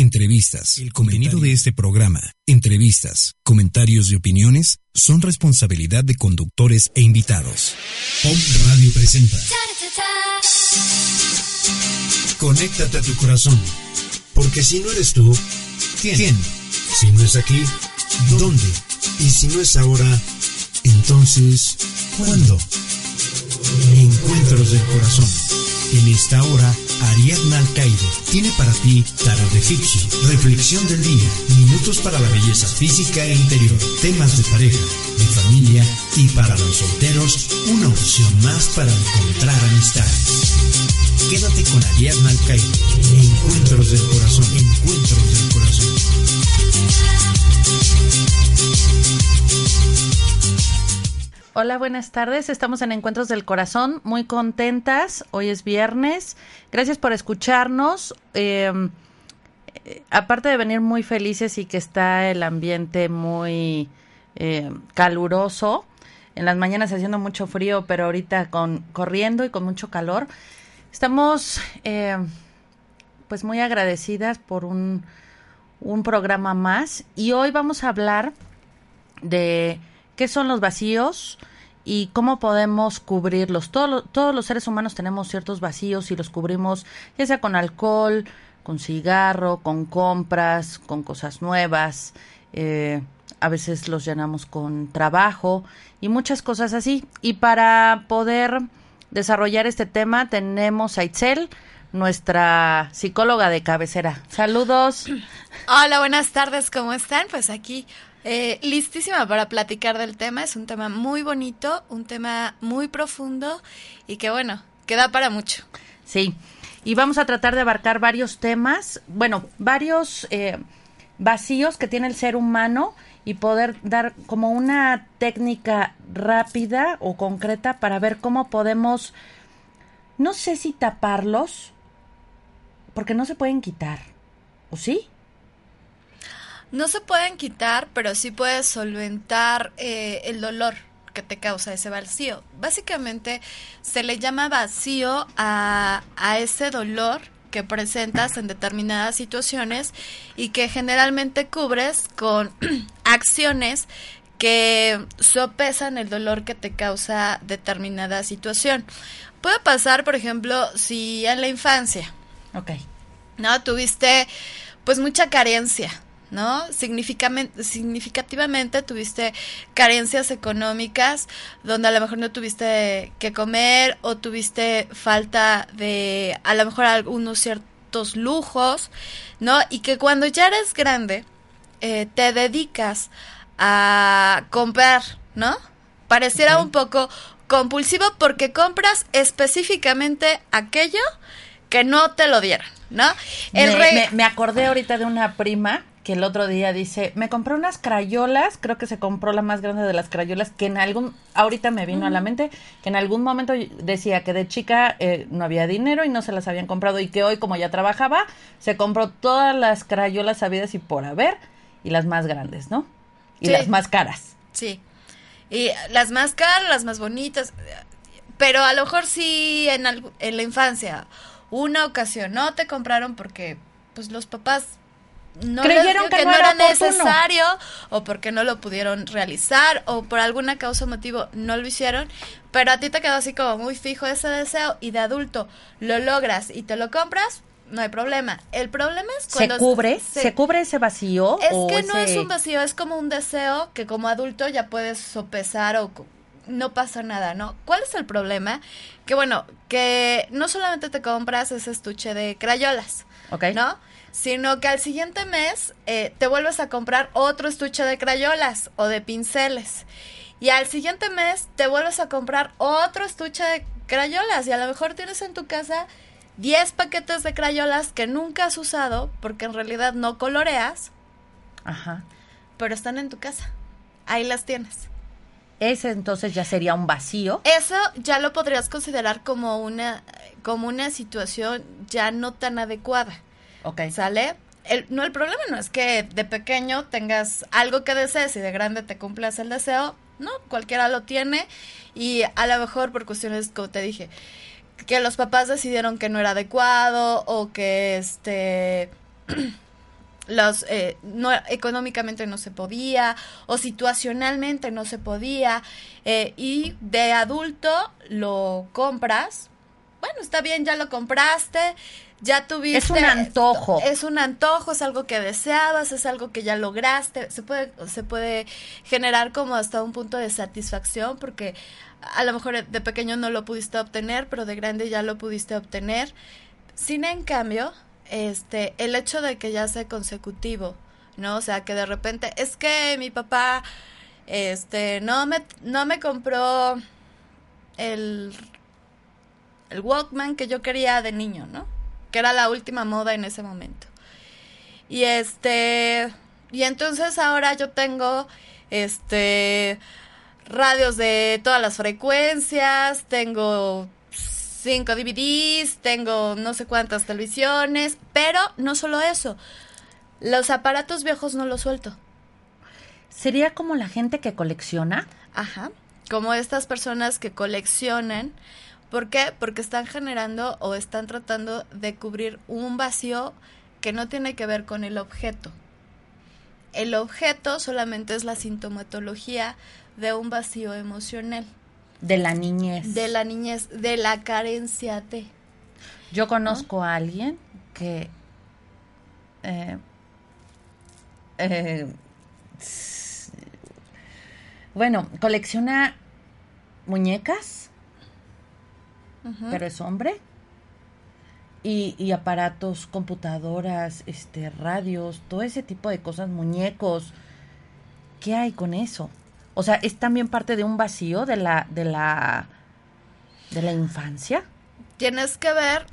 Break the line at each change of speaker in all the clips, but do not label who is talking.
Entrevistas. El contenido de este programa, entrevistas, comentarios y opiniones son responsabilidad de conductores e invitados. Pop Radio presenta. Conéctate a tu corazón. Porque si no eres tú, ¿quién? ¿quién? Si no es aquí, ¿dónde? Y si no es ahora, entonces, ¿cuándo? Encuentros del corazón. En esta hora, Ariadna Alcaide tiene para ti Tarot de Ficción, Reflexión del Día, Minutos para la Belleza Física e Interior, temas de pareja, de familia y para los solteros, una opción más para encontrar amistades. Quédate con Ariadna Alcaide. Encuentros del Corazón, Encuentros del Corazón.
Hola, buenas tardes. Estamos en Encuentros del Corazón, muy contentas. Hoy es viernes. Gracias por escucharnos. Eh, aparte de venir muy felices y que está el ambiente muy eh, caluroso, en las mañanas haciendo mucho frío, pero ahorita con corriendo y con mucho calor, estamos eh, pues muy agradecidas por un, un programa más y hoy vamos a hablar de qué son los vacíos y cómo podemos cubrirlos. Todo, todos los seres humanos tenemos ciertos vacíos y los cubrimos ya sea con alcohol, con cigarro, con compras, con cosas nuevas. Eh, a veces los llenamos con trabajo y muchas cosas así. Y para poder desarrollar este tema tenemos a Itzel, nuestra psicóloga de cabecera. Saludos.
Hola, buenas tardes, ¿cómo están? Pues aquí eh, listísima para platicar del tema. Es un tema muy bonito, un tema muy profundo y que bueno, queda para mucho.
Sí, y vamos a tratar de abarcar varios temas, bueno, varios eh, vacíos que tiene el ser humano y poder dar como una técnica rápida o concreta para ver cómo podemos, no sé si taparlos, porque no se pueden quitar, ¿o sí?
No se pueden quitar, pero sí puedes solventar eh, el dolor que te causa ese vacío. Básicamente se le llama vacío a, a ese dolor que presentas en determinadas situaciones y que generalmente cubres con acciones que sopesan el dolor que te causa determinada situación. Puede pasar, por ejemplo, si en la infancia,
Ok.
¿no? Tuviste pues mucha carencia, ¿no? significativamente tuviste carencias económicas donde a lo mejor no tuviste que comer o tuviste falta de a lo mejor algunos ciertos lujos, ¿no? Y que cuando ya eres grande eh, te dedicas a comprar, ¿no? Pareciera un poco compulsivo porque compras específicamente aquello que no te lo dieron, ¿no? El
me,
rey-
me- me acordé ahorita de una prima que el otro día dice, me compré unas crayolas, creo que se compró la más grande de las crayolas, que en algún, ahorita me vino a la mente, que en algún momento decía que de chica eh, no había dinero y no se las habían comprado y que hoy como ya trabajaba, se compró todas las crayolas sabidas y por haber y las más grandes, ¿no? Y
Sí.
las más caras.
Sí. Y las más caras, las más bonitas. Pero a lo mejor sí en, en la infancia, una ocasión no te compraron porque pues los papás no
Creyeron
dijo
que no era oportuno.
necesario o porque no lo pudieron realizar o por alguna causa o motivo no lo hicieron, pero a ti te quedó así como muy fijo ese deseo y de adulto lo logras y te lo compras, no hay problema. El problema es
¿Se
cuando
cubre? ¿Se, cubre ese vacío?
es
o
que no es un vacío, es como un deseo que como adulto ya puedes sopesar o no pasa nada, ¿no? ¿Cuál es el problema? Que bueno, que no solamente te compras ese estuche de crayolas,
Ok.
¿no? Sino que al siguiente mes eh, te vuelves a comprar otro estuche de crayolas o de pinceles. Y al siguiente mes te vuelves a comprar otro estuche de crayolas y a lo mejor tienes en tu casa 10 paquetes de crayolas que nunca has usado porque en realidad no coloreas,
Ajá.
pero están en tu casa. Ahí las tienes.
Ese entonces ya sería un vacío.
Eso ya lo podrías considerar como una como una situación ya no tan adecuada.
Ok.
¿Sale? El, no, el problema no es que de pequeño tengas algo que desees y de grande te cumplas el deseo. No, cualquiera lo tiene. Y a lo mejor por cuestiones, como te dije, que los papás decidieron que no era adecuado o que este los eh, no económicamente no se podía o situacionalmente no se podía eh, y de adulto lo compras bueno está bien ya lo compraste ya tuviste
Es un antojo.
es un antojo es algo que deseabas es algo que ya lograste se puede se puede generar como hasta un punto de satisfacción porque a lo mejor de pequeño no lo pudiste obtener pero de grande ya lo pudiste obtener sin en cambio este, el hecho de que ya sea consecutivo, ¿no? O sea, que de repente, es que mi papá, este, no me, no me compró el, el Walkman que yo quería de niño, ¿no? Que era la última moda en ese momento. Y este, y entonces ahora yo tengo, este, radios de todas las frecuencias, tengo cinco DVDs, tengo no sé cuántas televisiones, pero no solo eso, los aparatos viejos no los suelto.
¿Sería como la gente que colecciona?
Ajá, como estas personas que coleccionan. ¿Por qué? Porque están generando o están tratando de cubrir un vacío que no tiene que ver con el objeto. El objeto solamente es la sintomatología de un vacío emocional.
De la niñez.
De la niñez, de la carencia de.
Yo conozco a alguien que. eh, eh, bueno, colecciona muñecas, Pero es hombre. Y, y aparatos, computadoras, este, radios, todo ese tipo de cosas, muñecos. ¿Qué hay con eso? O sea, es también parte de un vacío de la, de la, de la infancia.
Tienes que ver.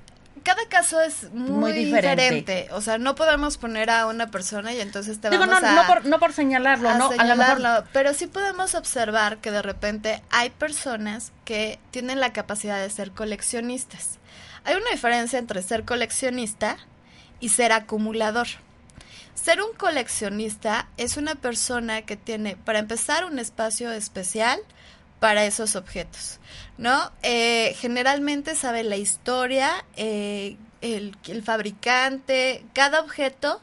Cada caso es muy,
Muy diferente.
diferente. O sea, no podemos poner a una persona y entonces te
Digo,
vamos
no,
a.
no, por, no por señalarlo,
a
¿no? A lo mejor
señalarlo, pero sí podemos observar que de repente hay personas que tienen la capacidad de ser coleccionistas. Hay una diferencia entre ser coleccionista y ser acumulador. Ser un coleccionista es una persona que tiene, para empezar, un espacio especial para esos objetos, ¿no? Eh, generalmente sabe la historia, eh, el, el fabricante, cada objeto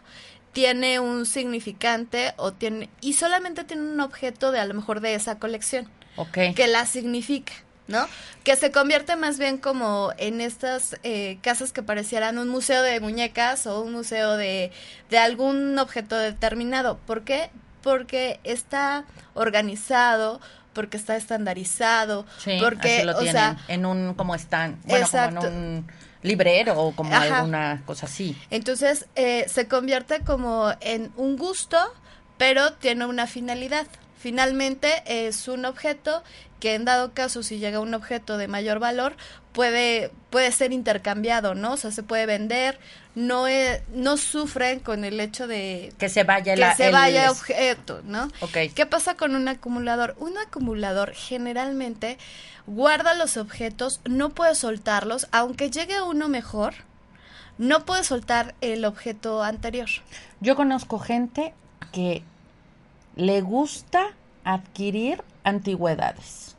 tiene un significante o tiene y solamente tiene un objeto de a lo mejor de esa colección
Ok.
que la significa, ¿no? Que se convierte más bien como en estas eh, casas que parecieran un museo de muñecas o un museo de, de algún objeto determinado. ¿Por qué? Porque está organizado, porque está estandarizado,
Sí,
porque,
así lo
o
tienen
sea,
en un como están, bueno,
Exacto.
como en un librero o como
Ajá.
alguna cosa así.
Entonces eh, se convierte como en un gusto, pero tiene una finalidad. Finalmente es un objeto que en dado caso si llega un objeto de mayor valor puede puede ser intercambiado, ¿no? O sea, se puede vender, no e- no sufren con el hecho de
Que se vaya
que
la,
se
el-
vaya objeto, ¿no? ¿Qué pasa con un acumulador? Un acumulador generalmente guarda los objetos, no puede soltarlos, aunque llegue uno mejor, no puede soltar el objeto anterior.
Yo conozco gente que le gusta adquirir antigüedades.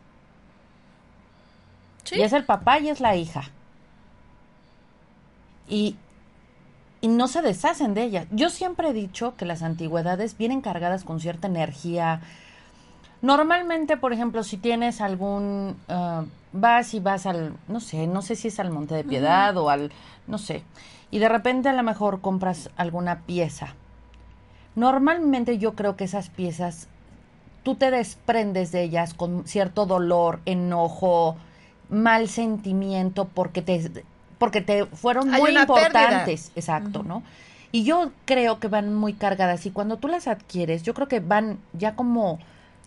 Sí.
Y es el papá y es la hija. Y, y no se deshacen de ellas. Yo siempre he dicho que las antigüedades vienen cargadas con cierta energía. Normalmente, por ejemplo, si tienes algún... ah, vas y vas al... No sé, no sé si es al Monte de Piedad o al... No sé. Y de repente a lo mejor compras alguna pieza. Normalmente yo creo que esas piezas tú te desprendes de ellas con cierto dolor, enojo, mal sentimiento porque te porque te fueron
Hay
muy importantes, exacto, ¿no? Y yo creo que van muy cargadas y cuando tú las adquieres, yo creo que van ya como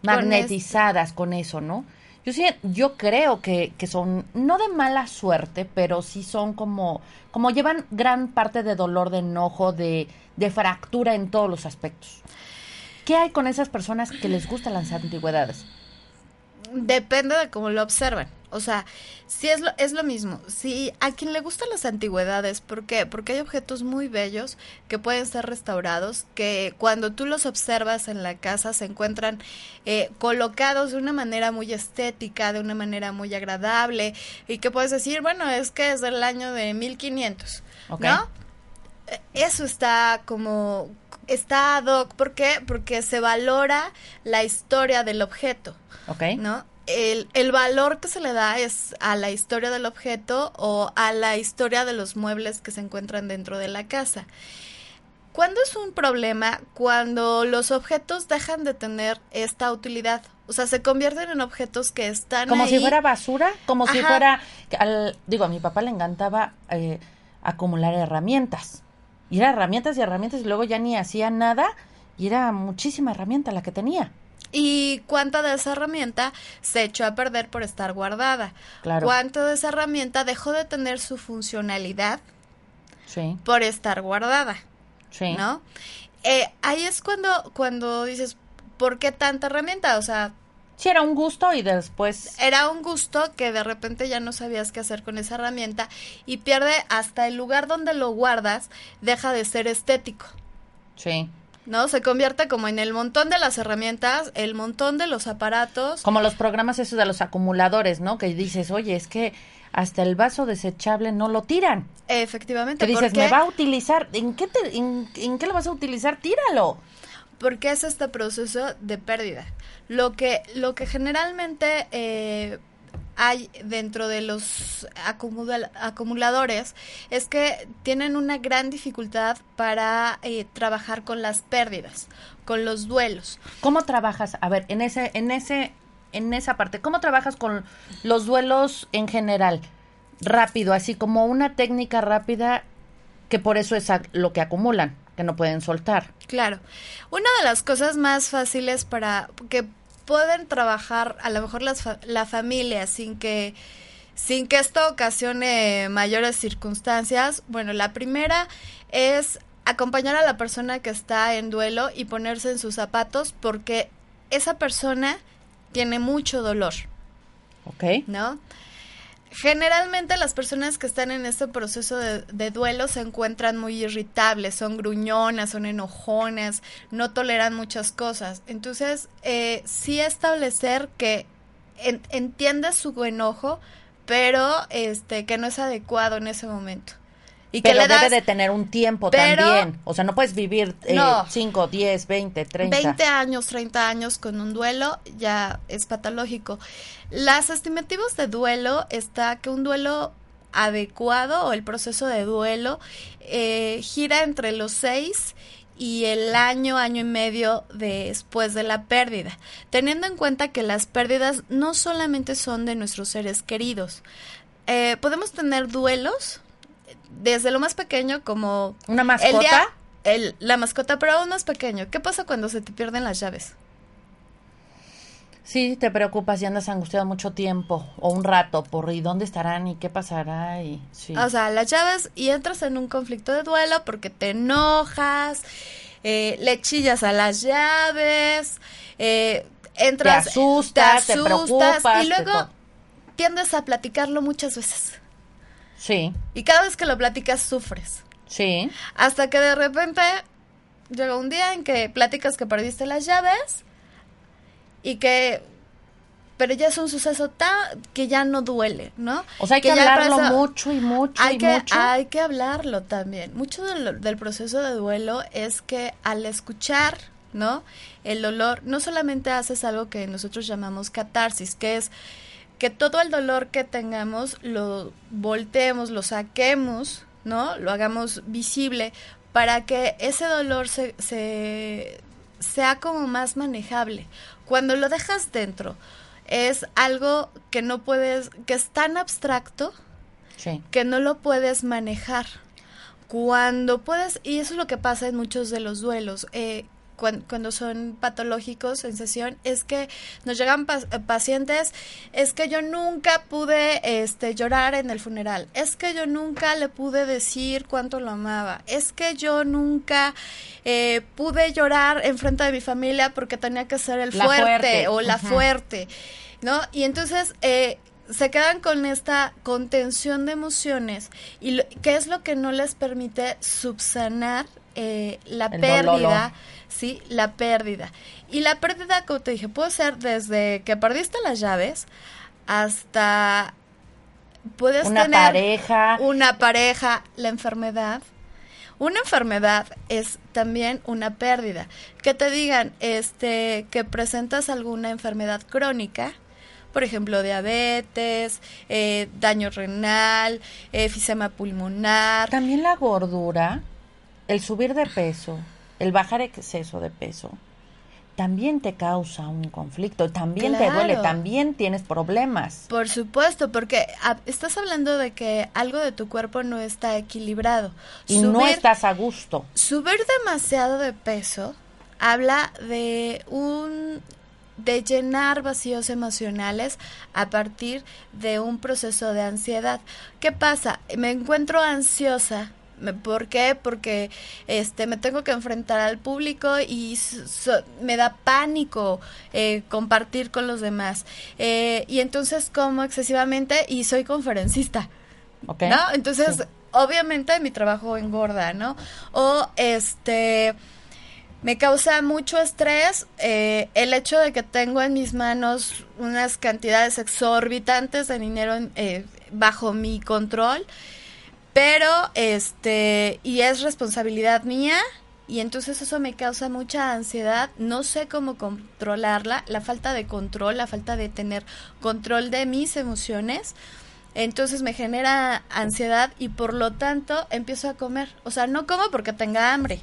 magnetizadas con eso, ¿no? Yo sí, yo creo que, que son, no de mala suerte, pero sí son como, como llevan gran parte de dolor, de enojo, de, de fractura en todos los aspectos. ¿Qué hay con esas personas que les gustan las antigüedades?
Depende de cómo lo observan. O sea, sí es lo, es lo mismo. Si a quien le gustan las antigüedades, ¿por qué? Porque hay objetos muy bellos que pueden ser restaurados, que cuando tú los observas en la casa se encuentran eh, colocados de una manera muy estética, de una manera muy agradable, y que puedes decir, bueno, es que es del año de 1500, ¿no? Eh, Eso está como está ad hoc. ¿Por qué? Porque se valora la historia del objeto.
¿Ok?
¿No? El, el, valor que se le da es a la historia del objeto o a la historia de los muebles que se encuentran dentro de la casa. ¿Cuándo es un problema? Cuando los objetos dejan de tener esta utilidad. O sea, se convierten en objetos que están
Como
ahí.
si fuera basura, como si fuera... al- digo, a mi papá le encantaba eh, acumular herramientas. Y era herramientas y herramientas y luego ya ni hacía nada y era muchísima herramienta la que tenía.
¿Y cuánta de esa herramienta se echó a perder por estar guardada?
Claro.
¿Cuánto de esa herramienta dejó de tener su funcionalidad
Sí,
por estar guardada?
sí.
¿No? Eh, ahí es cuando, cuando dices, ¿por qué tanta herramienta? O sea,
Sí, era un gusto y después...
era un gusto que de repente ya no sabías qué hacer con esa herramienta y pierde hasta el lugar donde lo guardas, deja de ser estético.
Sí.
¿No? Se convierte como en el montón de las herramientas, el montón de los aparatos.
Como los programas esos de los acumuladores, ¿no? Que dices, oye, es que hasta el vaso desechable no lo tiran.
Efectivamente.
Que dices, me va a utilizar. ¿En qué, te- en, en qué lo vas a utilizar? Tíralo.
Porque es este proceso de pérdida. Lo que, lo que generalmente eh, hay dentro de los acumula- acumuladores es que tienen una gran dificultad para eh, trabajar con las pérdidas, con los duelos.
¿Cómo trabajas? A ver, en ese, en ese, en esa parte, ¿cómo trabajas con los duelos en general? Rápido, así como una técnica rápida que por eso es lo que acumulan, que no pueden soltar.
Claro. Una de las cosas más fáciles para que pueden trabajar a lo mejor las fa- la familia sin que sin que esto ocasione mayores circunstancias. Bueno, la primera es acompañar a la persona que está en duelo y ponerse en sus zapatos porque esa persona tiene mucho dolor.
¿Ok?
¿no? Generalmente las personas que están en este proceso de, duelo se encuentran muy irritables, son gruñonas, son enojonas, no toleran muchas cosas. Entonces, eh, sí establecer que en- su enojo, pero este que no es adecuado en ese momento. Y
Pero
que le
debe
das
de tener un tiempo
Pero-
también. O sea, no puedes vivir eh,
No.
5, 10, 20, 30.
20 años, 30 años con un duelo ya es patológico. Las estimativas de duelo está que un duelo adecuado o el proceso de duelo eh, gira entre los 6 y el año, año y medio después de la pérdida, teniendo en cuenta que las pérdidas no solamente son de nuestros seres queridos. Eh, podemos tener duelos desde lo más pequeño como
¿Una
el
mascota?
día- el- la mascota, pero aún más pequeño. ¿Qué pasa cuando se te pierden las llaves?
Sí, te preocupas y andas angustiado mucho tiempo o un rato por y dónde estarán y qué pasará y sí.
O sea, las llaves y entras en un conflicto de duelo porque te enojas, eh, le chillas a las llaves, eh, entras,
Te asustas, te preocupas,
y luego tiendes a platicarlo muchas veces.
Sí,
Y cada vez que lo platicas sufres.
sí.
Hasta que de repente llega un día en que platicas que perdiste las llaves y que... Pero ya es un suceso tan que ya no duele, ¿no?
O sea, hay que, hablarlo mucho y mucho
hay
y
que,
mucho.
hay que hablarlo también. Mucho del, del proceso de duelo es que al escuchar, ¿no? El dolor, no solamente haces algo que nosotros llamamos catarsis, que es que todo el dolor que tengamos lo volteemos, lo saquemos, ¿no? Lo hagamos visible para que ese dolor se, se sea como más manejable. Cuando lo dejas dentro, es algo que no puedes, que es tan abstracto
Sí.
que no lo puedes manejar. Cuando puedes, y eso es lo que pasa en muchos de los duelos, eh, cuando, son patológicos en sesión es que nos llegan pacientes, es que yo nunca pude este, llorar en el funeral, es que yo nunca le pude decir cuánto lo amaba, es que yo nunca eh, pude llorar en frente de mi familia porque tenía que ser el fuerte, o la fuerte, ¿no? Y entonces... Eh, se quedan con esta contención de emociones y qué es lo que no les permite subsanar eh, la pérdida, sí, la pérdida. Y la pérdida, como te dije, puede ser desde que perdiste las llaves hasta puedes
una
tener
pareja,
una pareja, la enfermedad. Una enfermedad es también una pérdida. Que te digan, este, que presentas alguna enfermedad crónica, por ejemplo, diabetes, eh, daño renal, efisema pulmonar.
También la gordura, el subir de peso, el bajar exceso de peso, también te causa un conflicto, también te duele, también tienes problemas.
Por supuesto, porque estás hablando de que algo de tu cuerpo no está equilibrado.
Y no estás a gusto.
Subir demasiado de peso habla de un de llenar vacíos emocionales a partir de un proceso de ansiedad. ¿Qué pasa? Me encuentro ansiosa. ¿Por qué? Porque este me tengo que enfrentar al público y me da pánico eh, compartir con los demás. Eh, y entonces como excesivamente y soy conferencista. ¿No? Entonces, obviamente mi trabajo engorda, ¿no? O este me causa mucho estrés eh, el hecho de que tengo en mis manos unas cantidades exorbitantes de dinero eh, bajo mi control, pero este, y es responsabilidad mía, y entonces eso me causa mucha ansiedad, no sé cómo controlarla, la falta de control, la falta de tener control de mis emociones. Entonces me genera ansiedad y por lo tanto empiezo a comer. O sea, no como porque tenga hambre.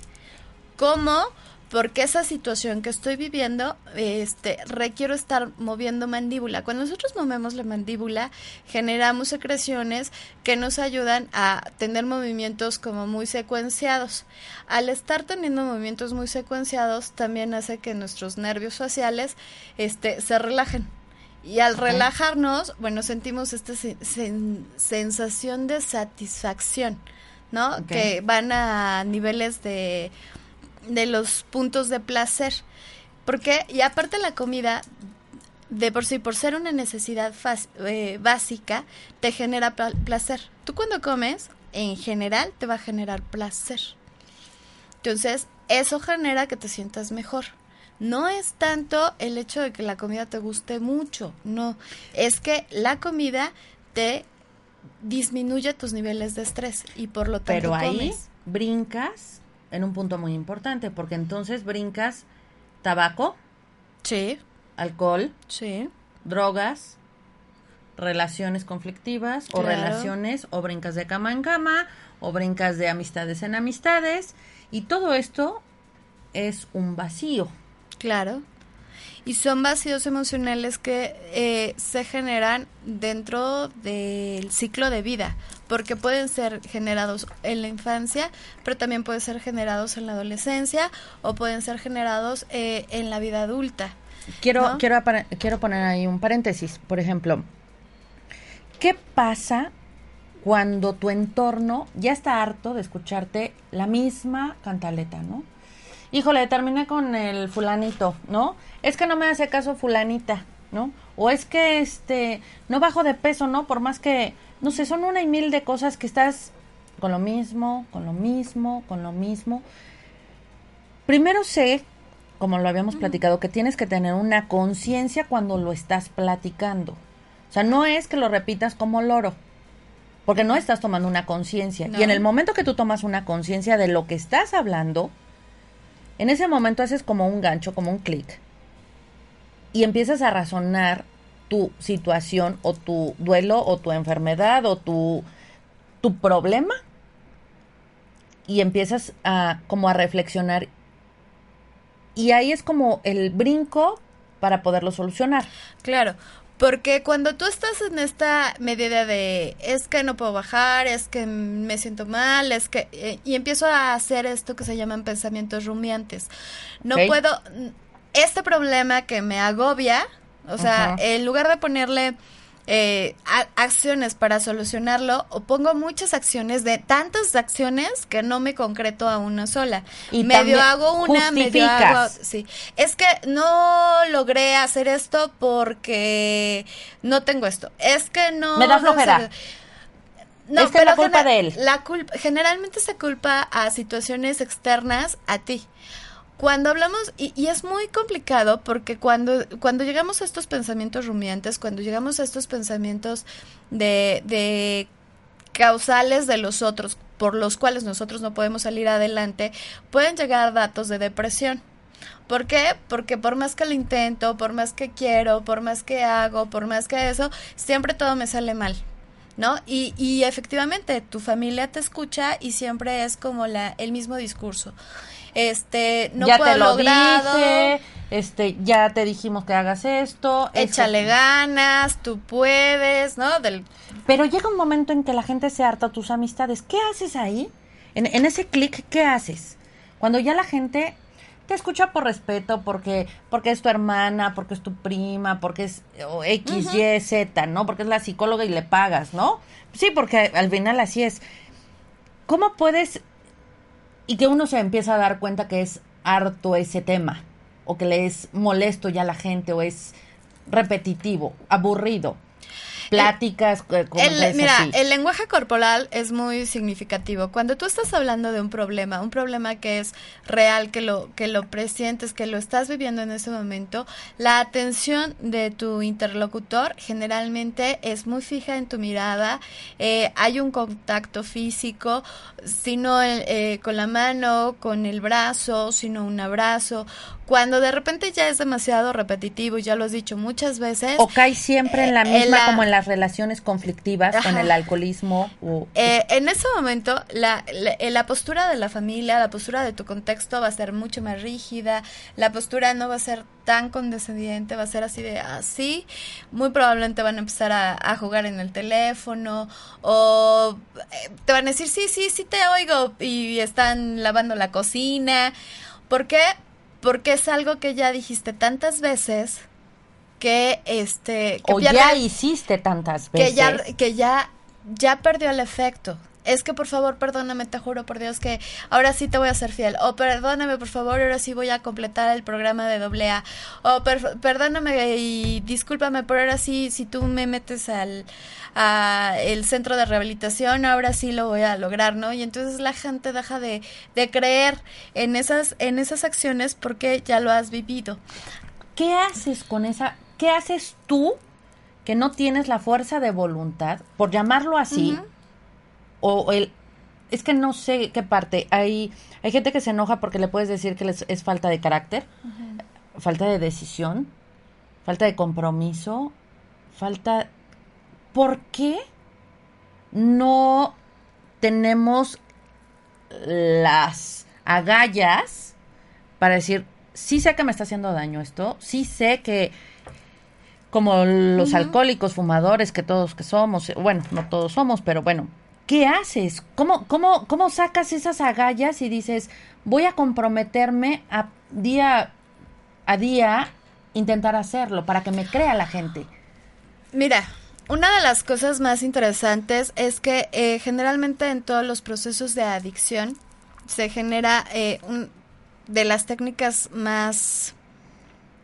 Como porque esa situación que estoy viviendo, este, requiero estar moviendo mandíbula. Cuando nosotros movemos la mandíbula, generamos secreciones que nos ayudan a tener movimientos como muy secuenciados. Al estar teniendo movimientos muy secuenciados, también hace que nuestros nervios faciales, este, se relajen. Y al relajarnos, bueno, sentimos esta sensación de satisfacción, ¿no? Que van a niveles de de los puntos de placer. Porque, y aparte la comida, de por sí, por ser una necesidad eh, básica, te genera placer. Tú cuando comes, en general, te va a generar placer. Entonces, eso genera que te sientas mejor. No es tanto el hecho de que la comida te guste mucho, no. Es que la comida te disminuye tus niveles de estrés y por lo tanto
Pero ahí brincas en un punto muy importante, porque entonces brincas tabaco,
sí,
alcohol,
sí,
drogas, relaciones conflictivas o relaciones o brincas de cama en cama o brincas de amistades en amistades y todo esto es un vacío.
Claro. Y son vacíos emocionales que eh, se generan dentro del ciclo de vida, porque pueden ser generados en la infancia, pero también pueden ser generados en la adolescencia o pueden ser generados eh, en la vida adulta.
Quiero, quiero, quiero poner ahí un paréntesis, por ejemplo, ¿qué pasa cuando tu entorno ya está harto de escucharte la misma cantaleta, ¿no? híjole, terminé con el fulanito, ¿no? Es que no me hace caso fulanita, ¿no? O es que este no bajo de peso, ¿no? Por más que no sé, son una y mil de cosas que estás con lo mismo, con lo mismo, con lo mismo. Primero sé, como lo habíamos platicado, que tienes que tener una conciencia cuando lo estás platicando. O sea, no es que lo repitas como loro, porque no estás tomando una conciencia. Y en el momento que tú tomas una conciencia de lo que estás hablando, en ese momento haces como un gancho, como un clic, y empiezas a razonar tu situación o tu duelo o tu enfermedad o tu, tu problema y empiezas a como a reflexionar y ahí es como el brinco para poderlo solucionar.
Claro, Porque cuando tú estás en esta medida de es que no puedo bajar, es que me siento mal, es que eh, y empiezo a hacer esto que se llaman pensamientos rumiantes. No puedo este problema que me agobia, o sea, en lugar de ponerle eh, acciones para solucionarlo o pongo muchas acciones de tantas acciones que no me concreto a una sola. Y medio hago una, medio hago sí. Es que no logré hacer esto porque no tengo esto. Es que no
Me da flojera. No, es que la culpa de él.
La culpa generalmente se culpa a situaciones externas a ti. Cuando hablamos, y, es muy complicado porque cuando, cuando llegamos a estos pensamientos rumiantes, cuando llegamos a estos pensamientos de, de causales de los otros, por los cuales nosotros no podemos salir adelante, pueden llegar datos de depresión. ¿Por qué? Porque por más que lo intento, por más que quiero, por más que hago, por más que eso, siempre todo me sale mal. ¿No? Y, y efectivamente, tu familia te escucha y siempre es como la, el mismo discurso este, no
ya
puedo
te lo Dije, este, ya te dijimos que hagas esto.
Échale ganas, tú puedes, ¿no? Del...
Pero llega un momento en que la gente se harta tus amistades. ¿Qué haces ahí? En, en ese clic, ¿qué haces? Cuando ya la gente te escucha por respeto, porque, porque es tu hermana, porque es tu prima, porque es X, Y, Z, ¿no? Porque es la psicóloga y le pagas, ¿no? Sí, porque al final así es. ¿Cómo puedes y que uno se empieza a dar cuenta que es harto ese tema o que le es molesto ya a la gente o es repetitivo, aburrido pláticas.
Eh, el, mira, el lenguaje corporal es muy significativo. Cuando tú estás hablando de un problema, un problema que es real, que lo que lo presientes, que lo estás viviendo en ese momento, la atención de tu interlocutor generalmente es muy fija en tu mirada. Eh, hay un contacto físico, sino eh, con la mano, con el brazo, sino un abrazo. Cuando de repente ya es demasiado repetitivo, ya lo has dicho muchas veces.
O cae siempre en la misma como en las relaciones conflictivas con el alcoholismo.
Eh, en ese momento, la, eh, la, postura de la familia, la postura de tu contexto va a ser mucho más rígida, la postura no va a ser tan condescendiente, va a ser así de así. Muy probablemente van a empezar a, jugar en el teléfono o eh, te van a decir, sí, sí, sí te oigo y están lavando la cocina. ¿Por qué? Porque es algo que ya dijiste tantas veces que este
que o ya hiciste tantas veces
que ya que ya ya perdió el efecto es que por favor perdóname te juro por Dios que ahora sí te voy a ser fiel. O perdóname por favor ahora sí voy a completar el programa de doble A. O perdóname y discúlpame pero ahora sí si tú me metes al a el centro de rehabilitación ahora sí lo voy a lograr no y entonces la gente deja de, de creer en esas en esas acciones porque ya lo has vivido.
¿Qué haces con esa ¿qué haces tú que no tienes la fuerza de voluntad, por llamarlo así, o el... Es que no sé qué parte. Hay, hay gente que se enoja porque le puedes decir que les, es falta de carácter, falta de decisión, falta de compromiso, falta... ¿Por qué no tenemos las agallas para decir, sí sé que me está haciendo daño esto, sí sé que como los alcohólicos, fumadores, que todos que somos, bueno, no todos somos, pero bueno, ¿qué haces? ¿Cómo, cómo, cómo sacas esas agallas y dices, voy a comprometerme a día a día intentar hacerlo para que me crea la gente?
Mira, una de las cosas más interesantes es que eh, generalmente en todos los procesos de adicción se genera eh, un, de las técnicas más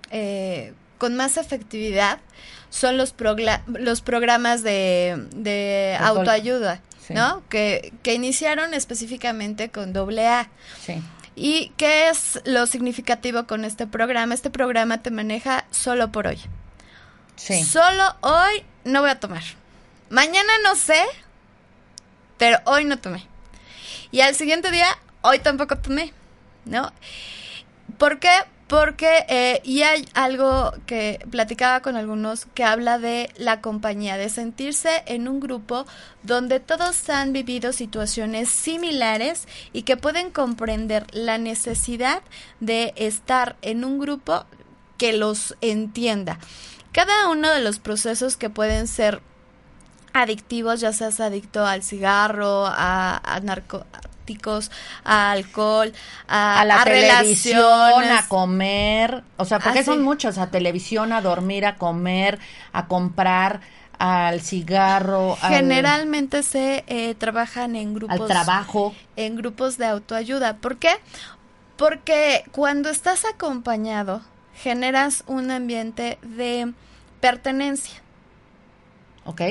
eh, con más efectividad son los, los programas de, autoayuda, ¿no? Que, que iniciaron específicamente con doble A. Sí. ¿Y qué es lo significativo con este programa? Este programa te maneja solo por hoy. Sí. Solo hoy no voy a tomar. Mañana no sé, pero hoy no tomé. Y al siguiente día, hoy tampoco tomé, ¿no? ¿Por qué? Porque, eh, y hay algo que platicaba con algunos que habla de la compañía, de sentirse en un grupo donde todos han vivido situaciones similares y que pueden comprender la necesidad de estar en un grupo que los entienda. Cada uno de los procesos que pueden ser adictivos, ya seas adicto al cigarro, a, a narcóticos, a alcohol, a,
a la
a
televisión, a comer, o sea, porque
Ah,
son
sí.
muchos, a televisión, a dormir, a comer, a comprar, al cigarro, al-
Generalmente se eh, trabajan en grupos
al trabajo.
en grupos de autoayuda. ¿Por qué? Porque cuando estás acompañado generas un ambiente de pertenencia.
¿Ok?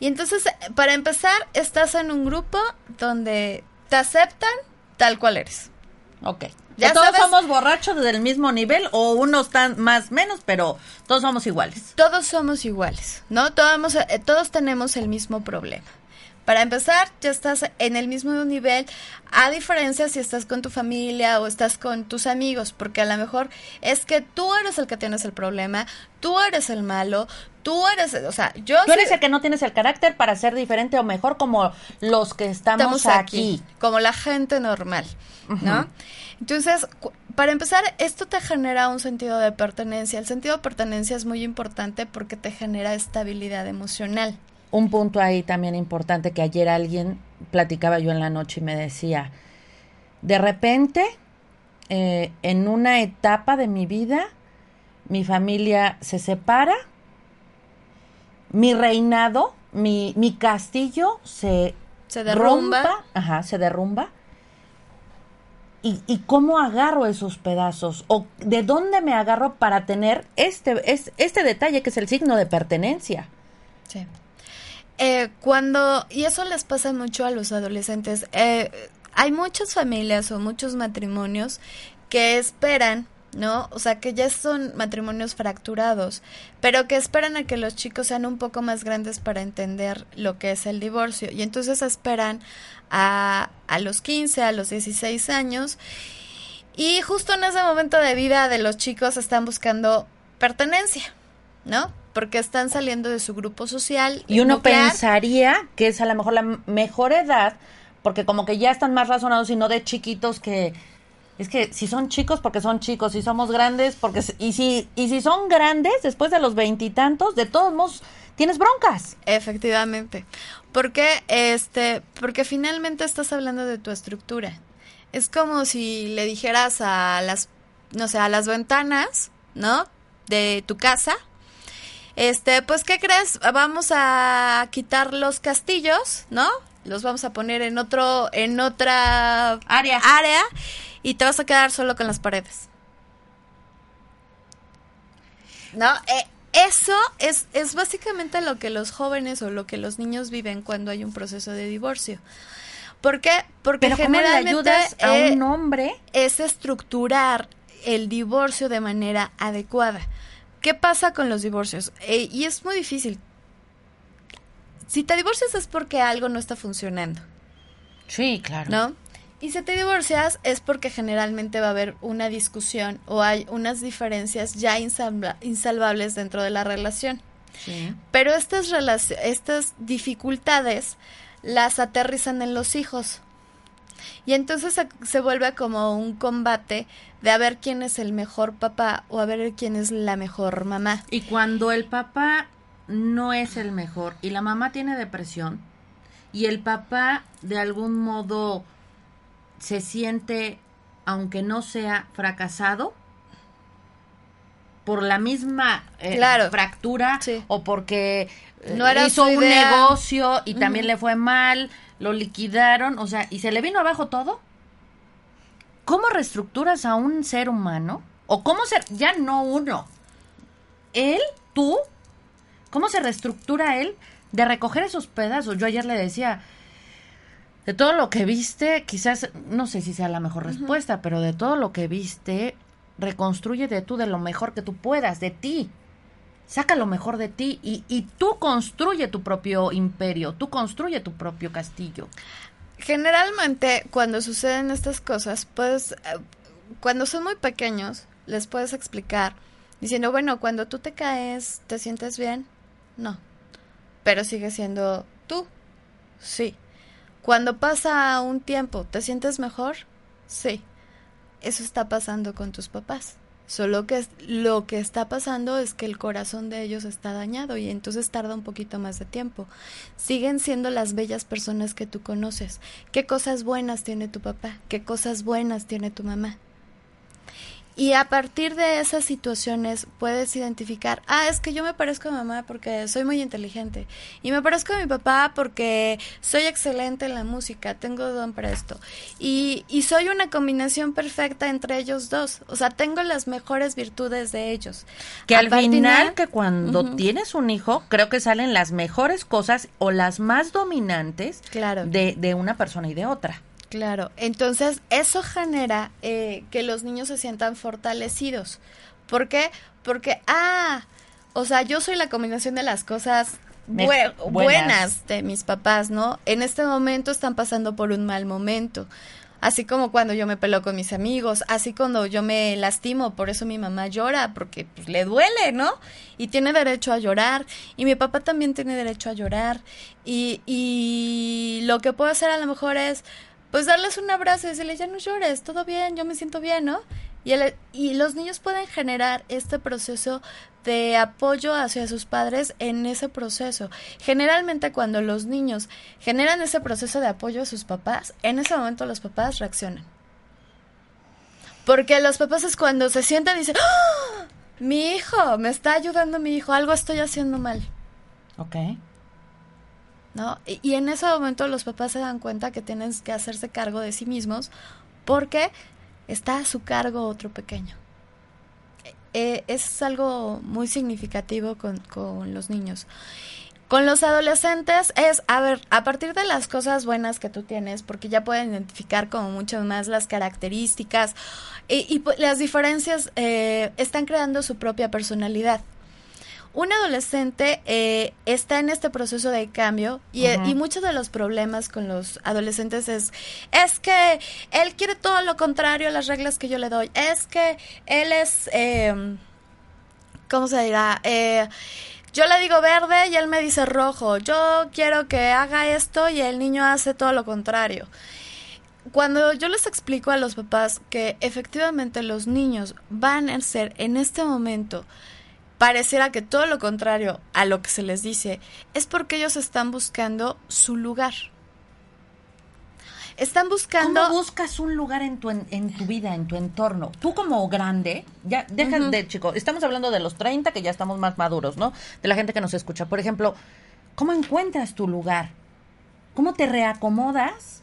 Y entonces, eh, para empezar, estás en un grupo donde te aceptan tal cual eres.
Ok.
Ya
todos
sabes-
somos borrachos del mismo nivel o unos están más menos, pero todos somos iguales.
Todos somos iguales, ¿no? Todos, eh, todos tenemos el mismo problema. Para empezar, ya estás en el mismo nivel, a diferencia si estás con tu familia o estás con tus amigos, porque a lo mejor es que tú eres el que tienes el problema, tú eres el malo, tú eres, o sea, yo
Tú eres el que no tienes el carácter para ser diferente o mejor como los que estamos,
estamos
aquí.
aquí, como la gente normal, ¿no? Entonces, para empezar, esto te genera un sentido de pertenencia. El sentido de pertenencia es muy importante porque te genera estabilidad emocional.
Un punto ahí también importante que ayer alguien platicaba yo en la noche y me decía, de repente, eh, en una etapa de mi vida, mi familia se separa, mi reinado, mi, mi castillo se,
Se derrumba.
rompa, ajá, se derrumba. ¿Y, ¿Y cómo agarro esos pedazos? ¿O de dónde me agarro para tener este, es- este detalle que es el signo de pertenencia?
Sí. Eh, cuando, y eso les pasa mucho a los adolescentes, eh, hay muchas familias o muchos matrimonios que esperan, ¿no? O sea, que ya son matrimonios fracturados, pero que esperan a que los chicos sean un poco más grandes para entender lo que es el divorcio. Y entonces esperan a, a los 15, a los 16 años, y justo en ese momento de vida de los chicos están buscando pertenencia, ¿no? Porque están saliendo de su grupo social.
Y uno
nuclear.
pensaría que es a lo mejor la mejor edad, porque como que ya están más razonados y no de chiquitos que... Es que si son chicos, porque son chicos, si somos grandes, porque... Y si, y si son grandes, después de los veintitantos, de todos modos, tienes broncas.
Efectivamente. Porque este, porque finalmente estás hablando de tu estructura. Es como si le dijeras a las, no sé, a las ventanas, ¿no? De tu casa. Este, pues, ¿qué crees? Vamos a quitar los castillos, ¿no? Los vamos a poner en otro, en otra
Área.
área y te vas a quedar solo con las paredes. ¿No? Eh, eso es, es básicamente lo que los jóvenes o lo que los niños viven cuando hay un proceso de divorcio. ¿Por qué? Porque
Pero ¿cómo le
generalmente
ayudas a
eh,
un hombre?
es estructurar el divorcio de manera adecuada. ¿Qué pasa con los divorcios? Eh, y es muy difícil. Si te divorcias es porque algo no está funcionando.
Sí, claro.
¿no? Y si te divorcias es porque generalmente va a haber una discusión o hay unas diferencias ya insalva- insalvables dentro de la relación.
Sí.
Pero estas, estas dificultades las aterrizan en los hijos. Y entonces se, se vuelve como un combate de a ver quién es el mejor papá o a ver quién es la mejor mamá.
Y cuando el papá no es el mejor y la mamá tiene depresión y el papá de algún modo se siente, aunque no sea fracasado, por la misma eh,
Claro.
fractura
Sí.
o porque eh,
No era
hizo un
idea.
negocio y también le fue mal, lo liquidaron, o sea, y se le vino abajo todo. ¿Cómo reestructuras a un ser humano? ¿O cómo se, ya no uno, él, tú, cómo se reestructura él de recoger esos pedazos? Yo ayer le decía, de todo lo que viste, quizás, no sé si sea la mejor respuesta, pero de todo lo que viste, reconstruye de tú de lo mejor que tú puedas, de ti. Saca lo mejor de ti y, y tú construye tu propio imperio, tú construye tu propio castillo.
Generalmente, cuando suceden estas cosas, pues, cuando son muy pequeños, les puedes explicar diciendo, bueno, cuando tú te caes, ¿te sientes bien? No. Pero sigue siendo tú. Sí. Cuando pasa un tiempo, ¿te sientes mejor? Sí. Eso está pasando con tus papás. Solo que lo que está pasando es que el corazón de ellos está dañado y entonces tarda un poquito más de tiempo. Siguen siendo las bellas personas que tú conoces. ¿Qué cosas buenas tiene tu papá? ¿Qué cosas buenas tiene tu mamá? Y a partir de esas situaciones puedes identificar, ah, es que yo me parezco a mamá porque soy muy inteligente. Y me parezco a mi papá porque soy excelente en la música, tengo don para esto. Y, y soy una combinación perfecta entre ellos dos. O sea, tengo las mejores virtudes de ellos.
Que al final, que cuando tienes un hijo, creo que salen las mejores cosas o las más dominantes
claro.
de, de una persona y de otra.
Claro, entonces eso genera eh, que los niños se sientan fortalecidos. ¿Por qué? Porque, ah, o sea, yo soy la combinación de las cosas buenas. de mis papás, ¿no? En este momento están pasando por un mal momento. Así como cuando yo me peleo con mis amigos, así cuando yo me lastimo, por eso mi mamá llora, porque pues, le duele, ¿no? Y tiene derecho a llorar, y mi papá también tiene derecho a llorar, y, y lo que puedo hacer a lo mejor es, pues darles un abrazo y decirles, ya no llores, todo bien, yo me siento bien, ¿no? Y, y los niños pueden generar este proceso de apoyo hacia sus padres en ese proceso. Generalmente cuando los niños generan ese proceso de apoyo a sus papás, en ese momento los papás reaccionan. Porque los papás es cuando se sientan y dicen, ¡Ah! mi hijo, me está ayudando mi hijo, algo estoy haciendo mal.
Ok.
Y, en ese momento los papás se dan cuenta que tienen que hacerse cargo de sí mismos porque está a su cargo otro pequeño. Eh, es algo muy significativo con, con los niños. Con los adolescentes es, a ver, a partir de las cosas buenas que tú tienes, porque ya pueden identificar como mucho más las características y, y pues, las diferencias, eh, están creando su propia personalidad un adolescente eh, está en este proceso de cambio y, eh, y, muchos de los problemas con los adolescentes es, es que él quiere todo lo contrario a las reglas que yo le doy, es que él es, eh, ¿cómo se dirá? Eh, yo le digo verde y él me dice rojo, yo quiero que haga esto y el niño hace todo lo contrario. Cuando yo les explico a los papás que efectivamente los niños van a ser en este momento pareciera que todo lo contrario a lo que se les dice es porque ellos están buscando su lugar. Están buscando...
¿Cómo buscas un lugar en tu, en, tu vida, en tu entorno? Tú como grande, ya deja de, chico, estamos hablando de los 30 que ya estamos más maduros, ¿no? De la gente que nos escucha. Por ejemplo, ¿cómo encuentras tu lugar? ¿Cómo te reacomodas?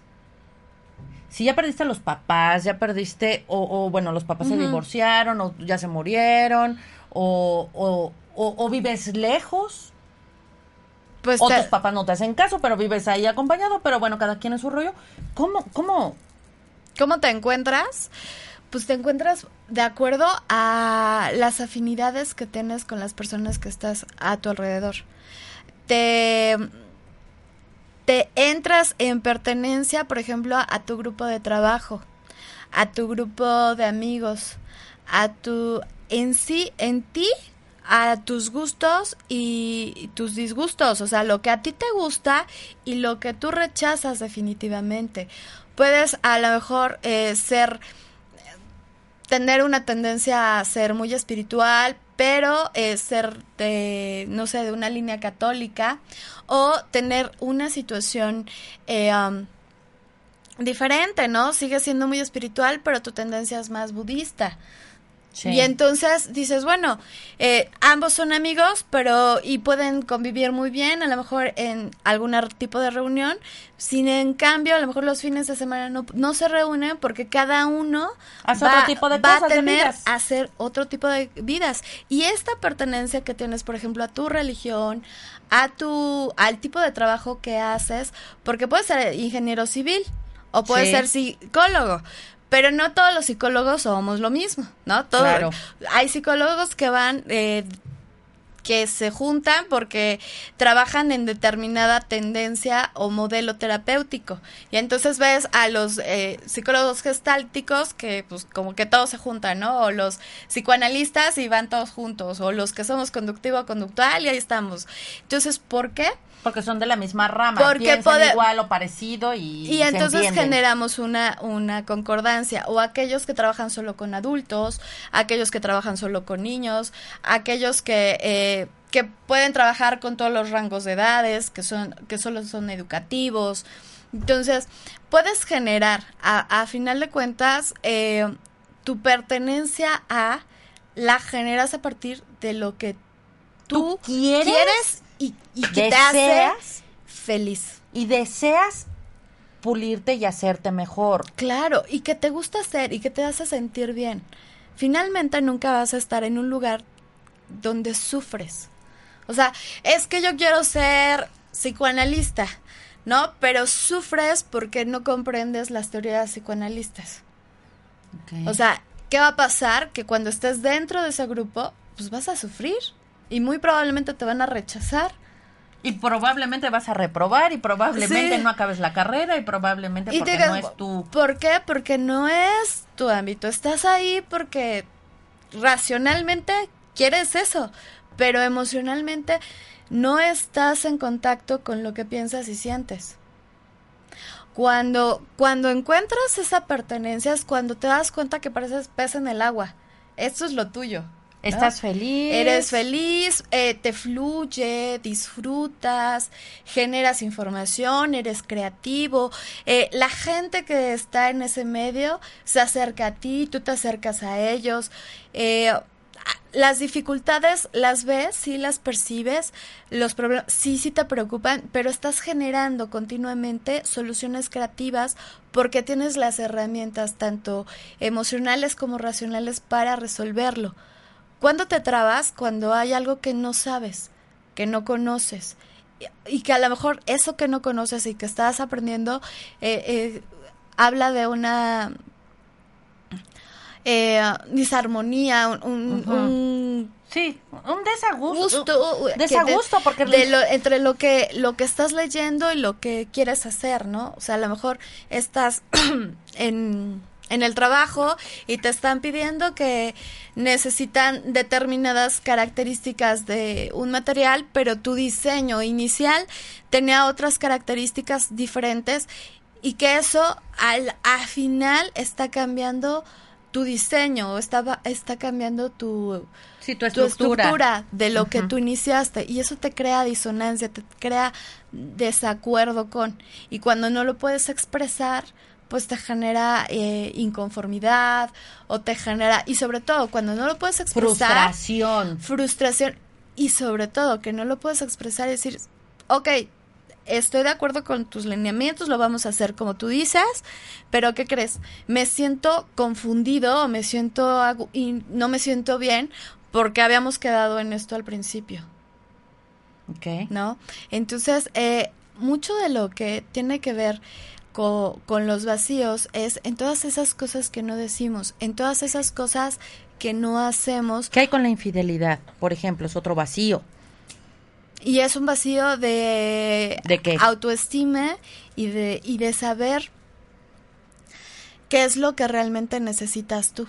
Si ya perdiste a los papás, ya perdiste, o, bueno, los papás se divorciaron, o ya se murieron, o, o, vives lejos. Pues o tus papás no te hacen caso, pero vives ahí acompañado, pero bueno, cada quien es su rollo. ¿Cómo, cómo?
¿Cómo te encuentras? Pues te encuentras de acuerdo a las afinidades que tienes con las personas que estás a tu alrededor. Te, te entras en pertenencia, por ejemplo, a tu grupo de trabajo, a tu grupo de amigos, a tu en sí, en ti, a tus gustos y tus disgustos, o sea, lo que a ti te gusta y lo que tú rechazas definitivamente. Puedes a lo mejor eh, ser, tener una tendencia a ser muy espiritual, pero eh, ser de, no sé, de una línea católica o tener una situación eh, diferente, ¿no? Sigue siendo muy espiritual, pero tu tendencia es más budista. Y entonces dices, bueno, eh, ambos son amigos, pero y pueden convivir muy bien, a lo mejor en algún tipo de reunión. Sin en cambio, a lo mejor los fines de semana no, no se reúnen porque cada uno va, tipo de a tener a hacer otro tipo de vidas. Y esta pertenencia que tienes, por ejemplo, a tu religión, a tu al tipo de trabajo que haces, porque puedes ser ingeniero civil o puedes ser psicólogo, pero no todos los psicólogos somos lo mismo, ¿no? Todo, Hay psicólogos que van, eh, que se juntan porque trabajan en determinada tendencia o modelo terapéutico. Y entonces ves a los eh, psicólogos gestálticos que pues como que todos se juntan, ¿no? O los psicoanalistas y van todos juntos, o los que somos conductivo-conductual y ahí estamos. Entonces, ¿por qué?
Porque son de la misma rama,
Porque
igual o parecido y
Y entonces generamos una, una concordancia, o aquellos que trabajan solo con adultos, aquellos que trabajan solo con niños, aquellos que... Eh, que pueden trabajar con todos los rangos de edades, que son que solo son educativos. Entonces, puedes generar, a, a final de cuentas, eh, tu pertenencia a la generas a partir de lo que tú, quieres, y, que te hace feliz.
Y deseas pulirte y hacerte mejor.
Claro, y que te gusta hacer y que te hace sentir bien. Finalmente nunca vas a estar en un lugar donde sufres. O sea, es que yo quiero ser psicoanalista, ¿no? Pero sufres porque no comprendes las teorías psicoanalistas. O sea, ¿qué va a pasar? Que cuando estés dentro de ese grupo, pues vas a sufrir y muy probablemente te van a rechazar.
Y probablemente vas a reprobar y probablemente no acabes la carrera y probablemente porque no es tu...
¿Por qué? Porque no es tu ámbito. Estás ahí porque racionalmente quieres eso, pero emocionalmente no estás en contacto con lo que piensas y sientes. Cuando, cuando encuentras esa pertenencia es cuando te das cuenta que pareces pez en el agua. Esto es lo tuyo.
Estás feliz.
Eres feliz, eh, te fluye, disfrutas, generas información, eres creativo. Eh, la gente que está en ese medio se acerca a ti, tú te acercas a ellos. Eh, las dificultades las ves, sí las percibes, los problemas sí, sí te preocupan, pero estás generando continuamente soluciones creativas porque tienes las herramientas tanto emocionales como racionales para resolverlo. ¿Cuándo te trabas? Cuando hay algo que no sabes, que no conoces y que a lo mejor eso que no conoces y que estás aprendiendo eh, eh, habla de una eh, disarmonía, un,
sí, un desagusto, desagusto porque
entre lo que lo que estás leyendo y lo que quieres hacer, ¿no? O sea, a lo mejor estás en en el trabajo y te están pidiendo que necesitan determinadas características de un material, pero tu diseño inicial tenía otras características diferentes y que eso al, final está cambiando tu diseño, está, está cambiando tu, estructura. de lo que tú iniciaste y eso te crea disonancia, te crea desacuerdo con y cuando no lo puedes expresar, pues te genera eh, inconformidad o te genera, y sobre todo cuando no lo puedes expresar.
Frustración.
Frustración. Y sobre todo que no lo puedes expresar y decir, ok, estoy de acuerdo con tus lineamientos, lo vamos a hacer como tú dices, pero ¿qué crees? Me siento confundido o me siento y no me siento bien porque habíamos quedado en esto al principio.
Ok.
¿No? Entonces, eh, mucho de lo que tiene que ver con, los vacíos es en todas esas cosas que no decimos, en todas esas cosas que no hacemos.
¿Qué hay con la infidelidad? Por ejemplo, es otro vacío.
Y es un vacío de,
¿De qué?
autoestima y de, y de saber qué es lo que realmente necesitas tú.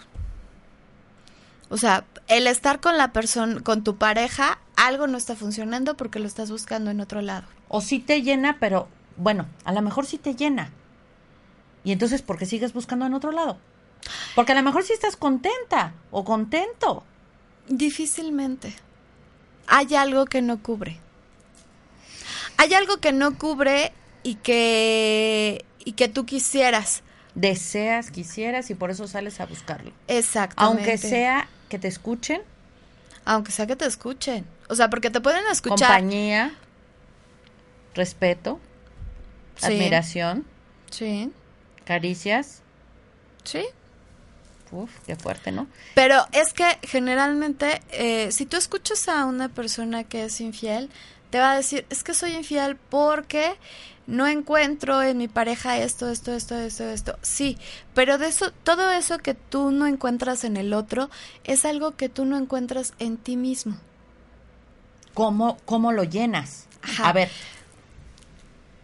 O sea, el estar con la persona, con tu pareja, algo no está funcionando porque lo estás buscando en otro lado.
O sí te llena, pero bueno, a lo mejor sí te llena. Y entonces, ¿por qué sigues buscando en otro lado? Porque a lo mejor sí estás contenta o contento.
Difícilmente. Hay algo que no cubre. Hay algo que no cubre y que y que tú quisieras.
Deseas, quisieras y por eso sales a buscarlo.
Exactamente.
Aunque sea que te escuchen.
Aunque sea que te escuchen. O sea, porque te pueden escuchar.
Compañía, respeto, admiración.
Sí.
Caricias.
Sí.
Uf, qué fuerte, ¿no?
Pero es que generalmente, eh, si tú escuchas a una persona que es infiel, te va a decir, es que soy infiel porque no encuentro en mi pareja esto, esto, esto, esto, esto. Sí, pero de eso, todo eso que tú no encuentras en el otro es algo que tú no encuentras en ti mismo.
cómo, cómo lo llenas.
Ajá.
A ver,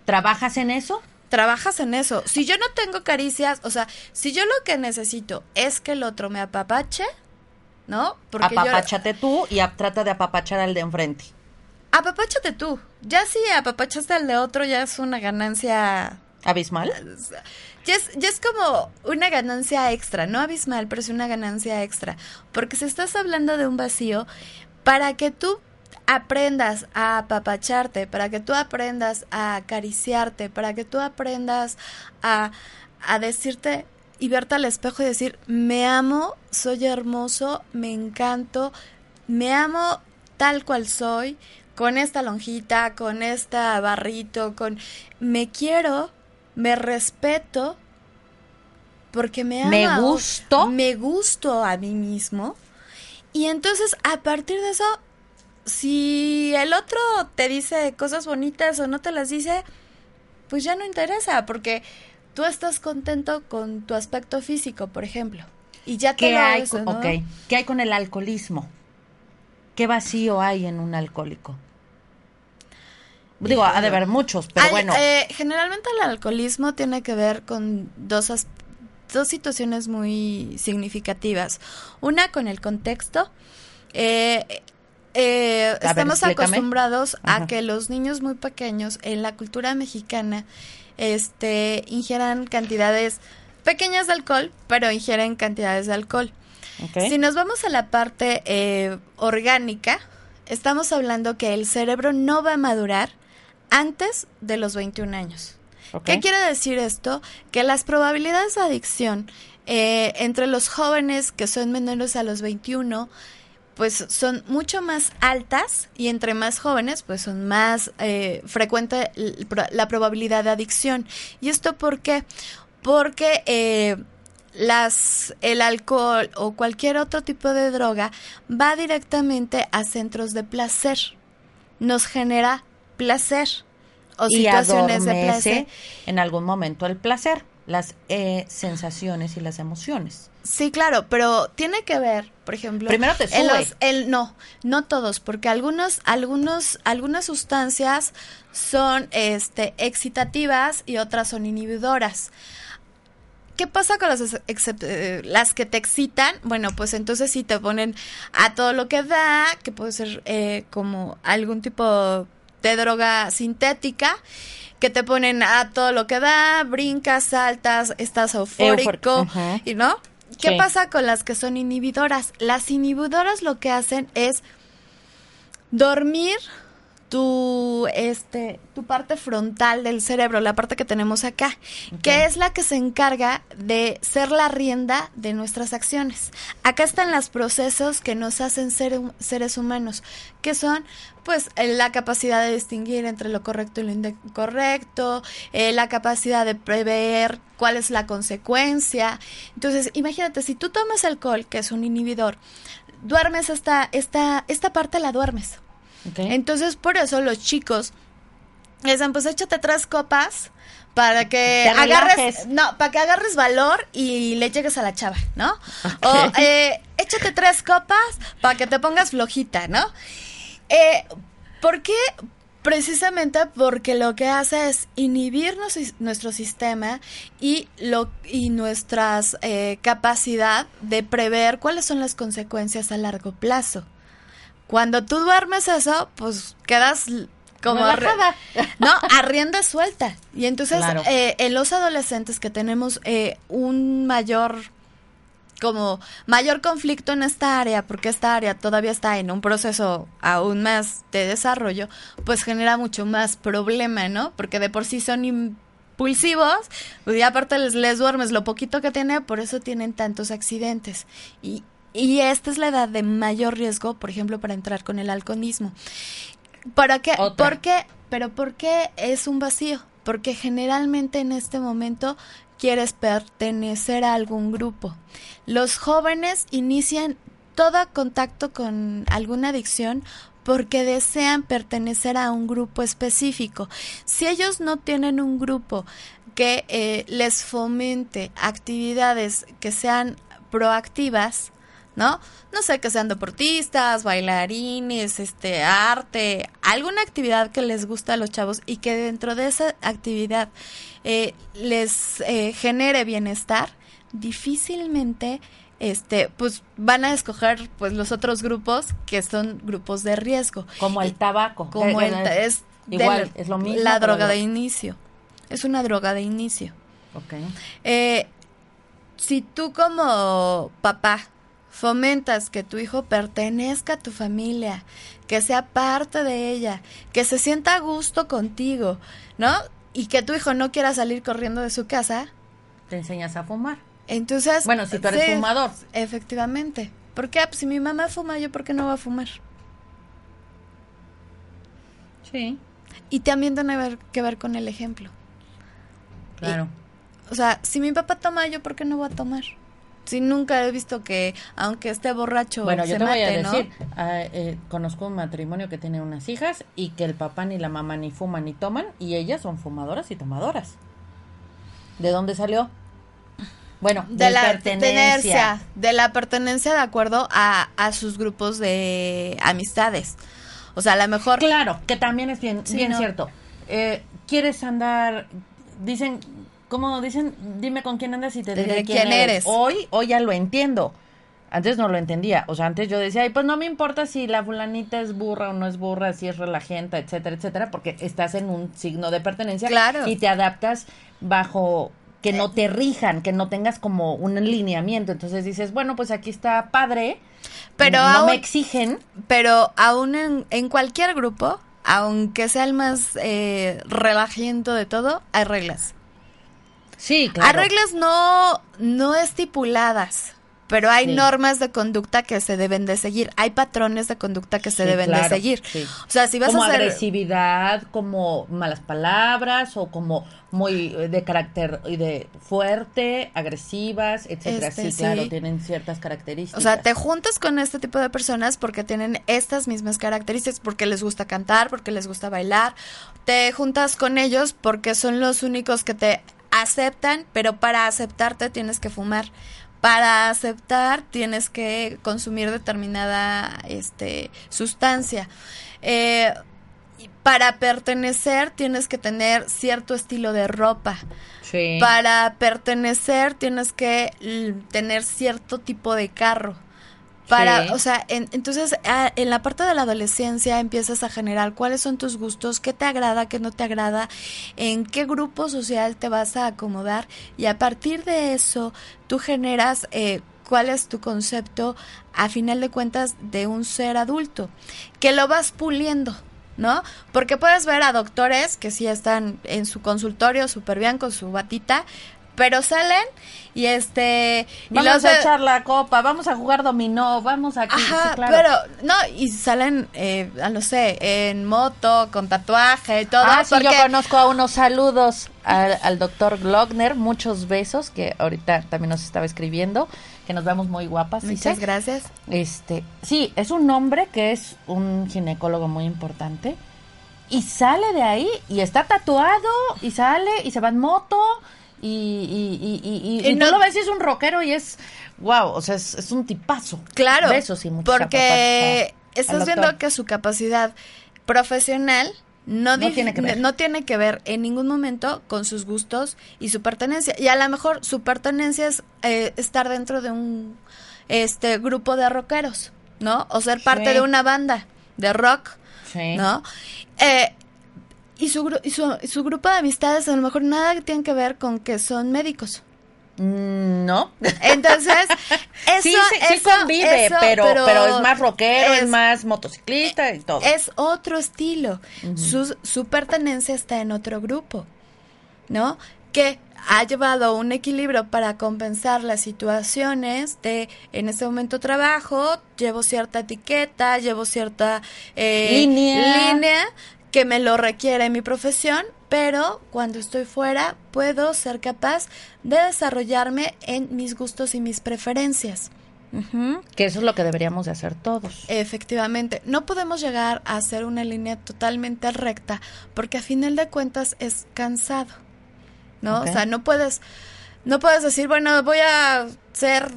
¿trabajas en eso?
trabajas en eso. Si yo no tengo caricias, o sea, si yo lo que necesito es que el otro me apapache, ¿no?
Porque Apapáchate tú y trata de apapachar al de enfrente.
Apapáchate tú. Ya si apapachaste al de otro, ya es una ganancia...
¿Abismal?
Ya es, ya es como una ganancia extra, no abismal, pero es una ganancia extra. Porque si estás hablando de un vacío, para que tú aprendas a apapacharte, para que tú aprendas a acariciarte, para que tú aprendas a, a decirte y verte al espejo y decir, me amo, soy hermoso, me encanto, me amo tal cual soy, con esta lonjita, con esta barrito, con me quiero, me respeto, porque me amo.
Me gusto.
Me gusto a mí mismo. Y entonces, a partir de eso, si el otro te dice cosas bonitas o no te las dice, pues ya no interesa, porque tú estás contento con tu aspecto físico, por ejemplo. Y ya te
¿Qué hay, ¿Qué hay con el alcoholismo? ¿Qué vacío hay en un alcohólico? Digo, ha de haber muchos, pero bueno.
Eh, generalmente el alcoholismo tiene que ver con dos, dos situaciones muy significativas. Una con el contexto. Eh, eh, estamos acostumbrados a que los niños muy pequeños en la cultura mexicana este, ingieran cantidades pequeñas de alcohol, pero ingieren cantidades de alcohol. Si nos vamos a la parte eh, orgánica, estamos hablando que el cerebro no va a madurar antes de los 21 años. ¿Qué quiere decir esto? Que las probabilidades de adicción eh, entre los jóvenes que son menores a los 21 pues son mucho más altas y entre más jóvenes pues son más eh, frecuente la probabilidad de adicción. ¿Y esto por qué? Porque eh, las, el alcohol o cualquier otro tipo de droga va directamente a centros de placer. Nos genera placer o situaciones de placer.
En algún momento el placer, las eh, sensaciones y las emociones.
Sí, claro, pero tiene que ver, por ejemplo.
Primero te sube.
el, no, no todos, porque algunos, algunos, algunas sustancias son este, excitativas y otras son inhibidoras. ¿Qué pasa con las, eh, las que te excitan? Bueno, pues entonces sí te ponen a todo lo que da, que puede ser eh, como algún tipo de droga sintética que te ponen a todo lo que da, brincas, saltas, estás eufórico, y no. ¿Qué pasa con las que son inhibidoras? Las inhibidoras lo que hacen es dormir tu este tu parte frontal del cerebro, la parte que tenemos acá, que es la que se encarga de ser la rienda de nuestras acciones. Acá están los procesos que nos hacen ser seres humanos, que son pues la capacidad de distinguir entre lo correcto y lo incorrecto, eh, la capacidad de prever cuál es la consecuencia. Entonces, imagínate, si tú tomas alcohol, que es un inhibidor, duermes esta, esta, esta parte la duermes entonces, por eso los chicos dicen, pues échate tres copas para que agarres, no, para que agarres valor y le llegues a la chava, ¿no? O eh, échate tres copas para que te pongas flojita, ¿no? Eh, ¿Por qué? Precisamente porque lo que hace es inhibir nuestro sistema y, lo, y nuestra eh, capacidad de prever cuáles son las consecuencias a largo plazo. Cuando tú duermes eso, pues quedas como no a rienda suelta. Y entonces eh, en los adolescentes que tenemos eh, un mayor como mayor conflicto en esta área porque esta área todavía está en un proceso aún más de desarrollo pues genera mucho más problema no porque de por sí son impulsivos y aparte les, les duermes lo poquito que tiene por eso tienen tantos accidentes. Y y esta es la edad de mayor riesgo, por ejemplo, para entrar con el alcoholismo. ¿Para qué? ¿Por qué? Pero ¿por qué es un vacío? Porque generalmente en este momento quieres pertenecer a algún grupo. Los jóvenes inician todo contacto con alguna adicción porque desean pertenecer a un grupo específico. Si ellos no tienen un grupo que eh, les fomente actividades que sean proactivas, ¿no? No sé, que sean deportistas, bailarines, este, arte, alguna actividad que les gusta a los chavos y que dentro de esa actividad eh, les eh, genere bienestar, difícilmente este pues van a escoger pues los otros grupos que son grupos de riesgo.
Como el tabaco.
como el, es
igual es lo mismo
la droga de inicio. Es una droga de inicio. Eh, si tú como papá fomentas que tu hijo pertenezca a tu familia, que sea parte de ella, que se sienta a gusto contigo, ¿no? Y que tu hijo no quiera salir corriendo de su casa.
Te enseñas a fumar.
Entonces.
Bueno, si tú eres fumador.
Efectivamente. ¿Por qué? Pues si mi mamá fuma, ¿yo por qué no va a fumar?
Sí.
Y también tiene que ver con el ejemplo.
Claro.
o sea, si mi papá toma, ¿yo por qué no voy a tomar? Si nunca he visto que, aunque esté borracho,
bueno,
se
yo te
mate,
voy a
¿no?
decir, ah, eh, conozco un matrimonio que tiene unas hijas y que el papá ni la mamá ni fuman ni toman y ellas son fumadoras y tomadoras. ¿De dónde salió? Bueno,
de, la pertenencia. De la pertenencia de acuerdo a, a sus grupos de amistades. O sea, a lo mejor...
Claro, que también es bien,
Sí,
bien
¿no?
cierto. Eh, ¿Quieres andar? Dicen, ¿cómo dicen? Dime con quién andas y te diré quién,
quién
eres.
eres.
Hoy, hoy ya lo entiendo. Antes no lo entendía. O sea, antes yo decía, ay, pues no me importa si la fulanita es burra o no es burra, si es relajenta, etcétera, etcétera, porque estás en un signo de pertenencia
Claro.
y te adaptas bajo que no te rijan, que no tengas como un lineamiento. Entonces dices, bueno, pues aquí está padre,
Pero
no
aún-
me exigen.
Pero aún en, en cualquier grupo, aunque sea el más eh, relajiento de todo, hay reglas.
Sí, claro.
Hay reglas no, no estipuladas, pero hay
Sí.
normas de conducta que se deben de seguir. Hay patrones de conducta que se
Sí,
deben de seguir.
sí.
O sea, si vas
como
a hacer...
agresividad, como malas palabras o como muy eh, de carácter y de fuerte, agresivas, etcétera.
Este,
sí, claro, tienen ciertas características.
O sea, te juntas con este tipo de personas porque tienen estas mismas características, porque les gusta cantar, porque les gusta bailar. Te juntas con ellos porque son los únicos que te aceptan, pero para aceptarte tienes que fumar. Para aceptar tienes que consumir determinada este, sustancia. Eh, para pertenecer tienes que tener cierto estilo de ropa.
Sí.
Para pertenecer tienes que tener cierto tipo de carro. Para,
Sí.
o sea, en- entonces en la parte de la adolescencia empiezas a generar cuáles son tus gustos, qué te agrada, qué no te agrada, en qué grupo social te vas a acomodar y a partir de eso tú generas eh, cuál es tu concepto a final de cuentas de un ser adulto, que lo vas puliendo. ¿No? Porque puedes ver a doctores que sí están en su consultorio súper bien con su batita, pero salen y este... y
Vamos
los
a
de-
echar la copa, vamos a jugar dominó, vamos aquí.
Ajá,
sí, claro.
pero no, y salen, eh, no sé, en moto, con tatuaje y todo.
Ah, sí, yo conozco a unos saludos al, al doctor Glockner, muchos besos, que ahorita también nos estaba escribiendo, que nos vemos muy guapas.
Muchas gracias.
Este, sí, es un hombre que es un ginecólogo muy importante y sale de ahí y está tatuado y sale y se va en moto y, y, y, y- y-
no-
tú lo ves y es un rockero y es wow, o sea, es, es un tipazo.
Claro,
Besos y
porque
a-
estás viendo que su capacidad profesional no,
tiene que ver.
no tiene que ver en ningún momento con sus gustos y su pertenencia. Y a lo mejor su pertenencia es eh, estar dentro de un este grupo de rockeros, ¿no? O ser parte
Sí.
de una banda de rock.
Sí.
¿no? Eh, y, su, y su, su grupo de amistades a lo mejor nada tiene que ver con que son médicos.
Mm, No.
Entonces, eso,
sí, sí, convive,
eso,
pero, pero, es más rockero, es,
es-
más motociclista y todo.
es otro estilo. su, su pertenencia está en otro grupo, ¿no? Que ha llevado un equilibrio para compensar las situaciones de en este momento trabajo, llevo cierta etiqueta, llevo cierta eh,
Línea.
línea que me lo requiere mi profesión, pero cuando estoy fuera puedo ser capaz de desarrollarme en mis gustos y mis preferencias.
Que eso es lo que deberíamos de hacer todos.
Efectivamente, no podemos llegar a hacer una línea totalmente recta porque a final de cuentas es cansado, ¿no? O sea, no puedes, no puedes decir, bueno, voy a ser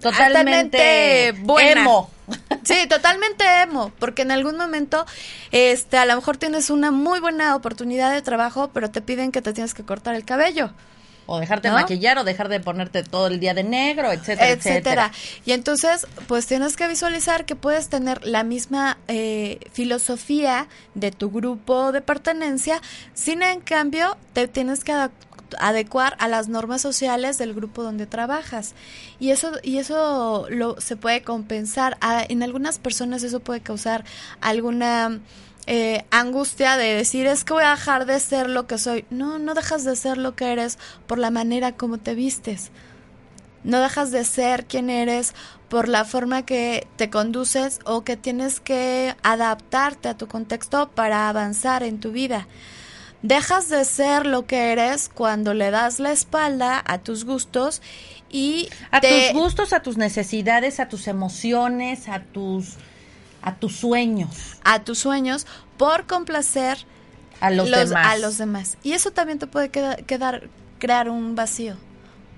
totalmente,
buena.
emo.
Sí, totalmente emo, porque en algún momento, este, a lo mejor tienes una muy buena oportunidad de trabajo, pero te piden que te tienes que cortar el cabello.
O dejarte
¿No?
maquillar o dejar de ponerte todo el día de negro, etcétera, etcétera.
etcétera. Y entonces, pues tienes que visualizar que puedes tener la misma eh, filosofía de tu grupo de pertenencia, sin en cambio te tienes que adac- adecuar a las normas sociales del grupo donde trabajas. Y eso, y eso lo, se puede compensar. A- en algunas personas eso puede causar alguna eh, angustia de decir es que voy a dejar de ser lo que soy. No, no dejas de ser lo que eres por la manera como te vistes. No dejas de ser quien eres por la forma que te conduces o que tienes que adaptarte a tu contexto para avanzar en tu vida. Dejas de ser lo que eres cuando le das la espalda a tus gustos y
A
te-
tus gustos, a tus necesidades, a tus emociones, a tus a tus sueños,
a tus sueños por complacer
a los, demás.
a los demás. Y eso también te puede queda- quedar, crear un vacío,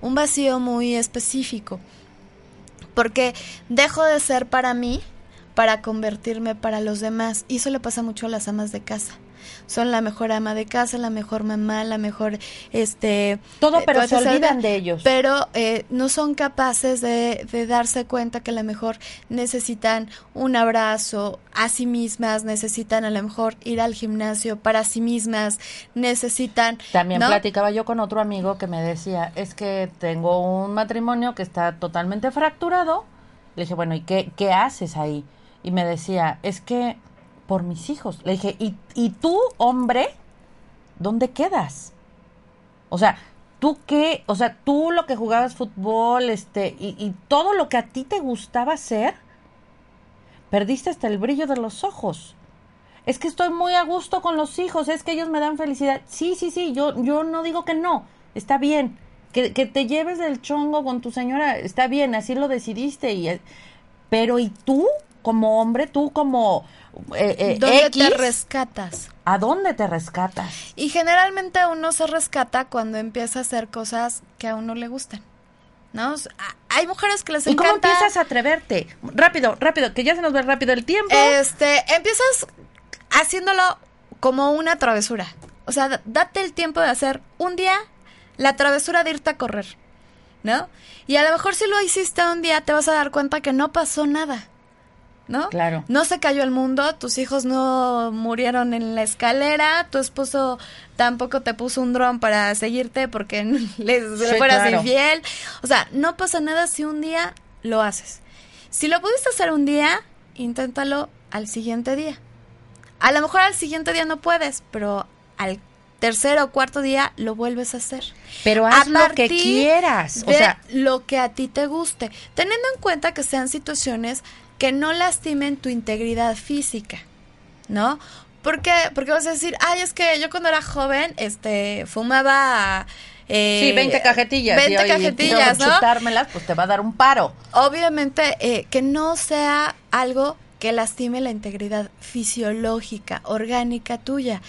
un vacío muy específico. Porque dejo de ser para mí para convertirme para los demás. Y eso le pasa mucho a las amas de casa. Son la mejor ama de casa, la mejor mamá, la mejor, este...
Todo,
eh,
pero se olvidan de ellos.
Pero eh, no son capaces de, de darse cuenta que a lo mejor necesitan un abrazo a sí mismas, necesitan a lo mejor ir al gimnasio para sí mismas, necesitan...
También
¿no?
platicaba yo con otro amigo que me decía, es que tengo un matrimonio que está totalmente fracturado. Le dije, bueno, ¿y qué, qué haces ahí? Y me decía, es que por mis hijos. Le dije, ¿y, tú, hombre, dónde quedas? O sea, tú qué, o sea, tú lo que jugabas fútbol, este, y, y todo lo que a ti te gustaba hacer, perdiste hasta el brillo de los ojos. Es que estoy muy a gusto con los hijos, es que ellos me dan felicidad. Sí, sí, sí, yo, yo no digo que no, está bien. Que, que te lleves del chongo con tu señora, está bien, así lo decidiste. Y, eh, pero ¿y tú, como hombre, tú como eh, eh,
¿Dónde
X,
te rescatas?
¿a dónde te rescatas?
Y generalmente uno se rescata cuando empieza a hacer cosas que a uno le gustan. ¿No? Hay mujeres que les
¿Y cómo
encanta.
empiezas a atreverte? Rápido, rápido, que ya se nos ve rápido el tiempo.
Este, empiezas haciéndolo como una travesura. O sea, date el tiempo de hacer un día la travesura de irte a correr, ¿no? Y a lo mejor si lo hiciste un día te vas a dar cuenta que no pasó nada, ¿no?
Claro.
No se cayó el mundo, tus hijos no murieron en la escalera, tu esposo tampoco te puso un dron para seguirte porque les le
Sí,
fueras
claro.
infiel. O sea, no pasa nada si un día lo haces. Si lo pudiste hacer un día, inténtalo al siguiente día. A lo mejor al siguiente día no puedes, pero al tercer o cuarto día lo vuelves a hacer.
Pero haz lo que quieras. O sea,
lo que a ti te guste, teniendo en cuenta que sean situaciones que no lastimen tu integridad física, ¿no? Porque, porque vas a decir, ay, es que yo cuando era joven, este, fumaba... eh,
sí, 20 cajetillas.
20
y hoy
cajetillas,
quiero
¿no?
chutármelas, pues te va a dar un paro.
Obviamente eh, que no sea algo que lastime la integridad fisiológica, orgánica tuya.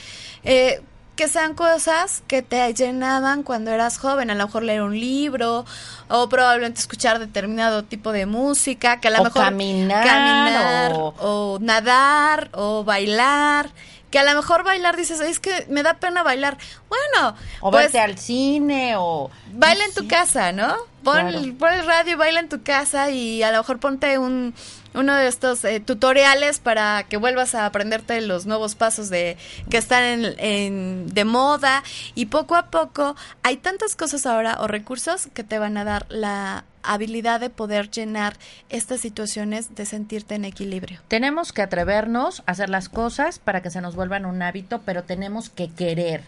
Eh, que sean cosas que te llenaban cuando eras joven, a lo mejor leer un libro o probablemente escuchar determinado tipo de música, que a lo
O
mejor
caminar,
caminar,
o-
o nadar o bailar, que a lo mejor bailar dices, es que me da pena bailar. Bueno,
O
pues
verte al cine o...
baila en tu casa, ¿no? Pon,
Claro.
pon el radio y baila en tu casa y a lo mejor ponte un uno de estos eh, tutoriales para que vuelvas a aprenderte los nuevos pasos de que están en, en- de moda y poco a poco hay tantas cosas ahora o recursos que te van a dar la habilidad de poder llenar estas situaciones de sentirte en equilibrio.
Tenemos que atrevernos a hacer las cosas para que se nos vuelvan un hábito, pero tenemos que querer.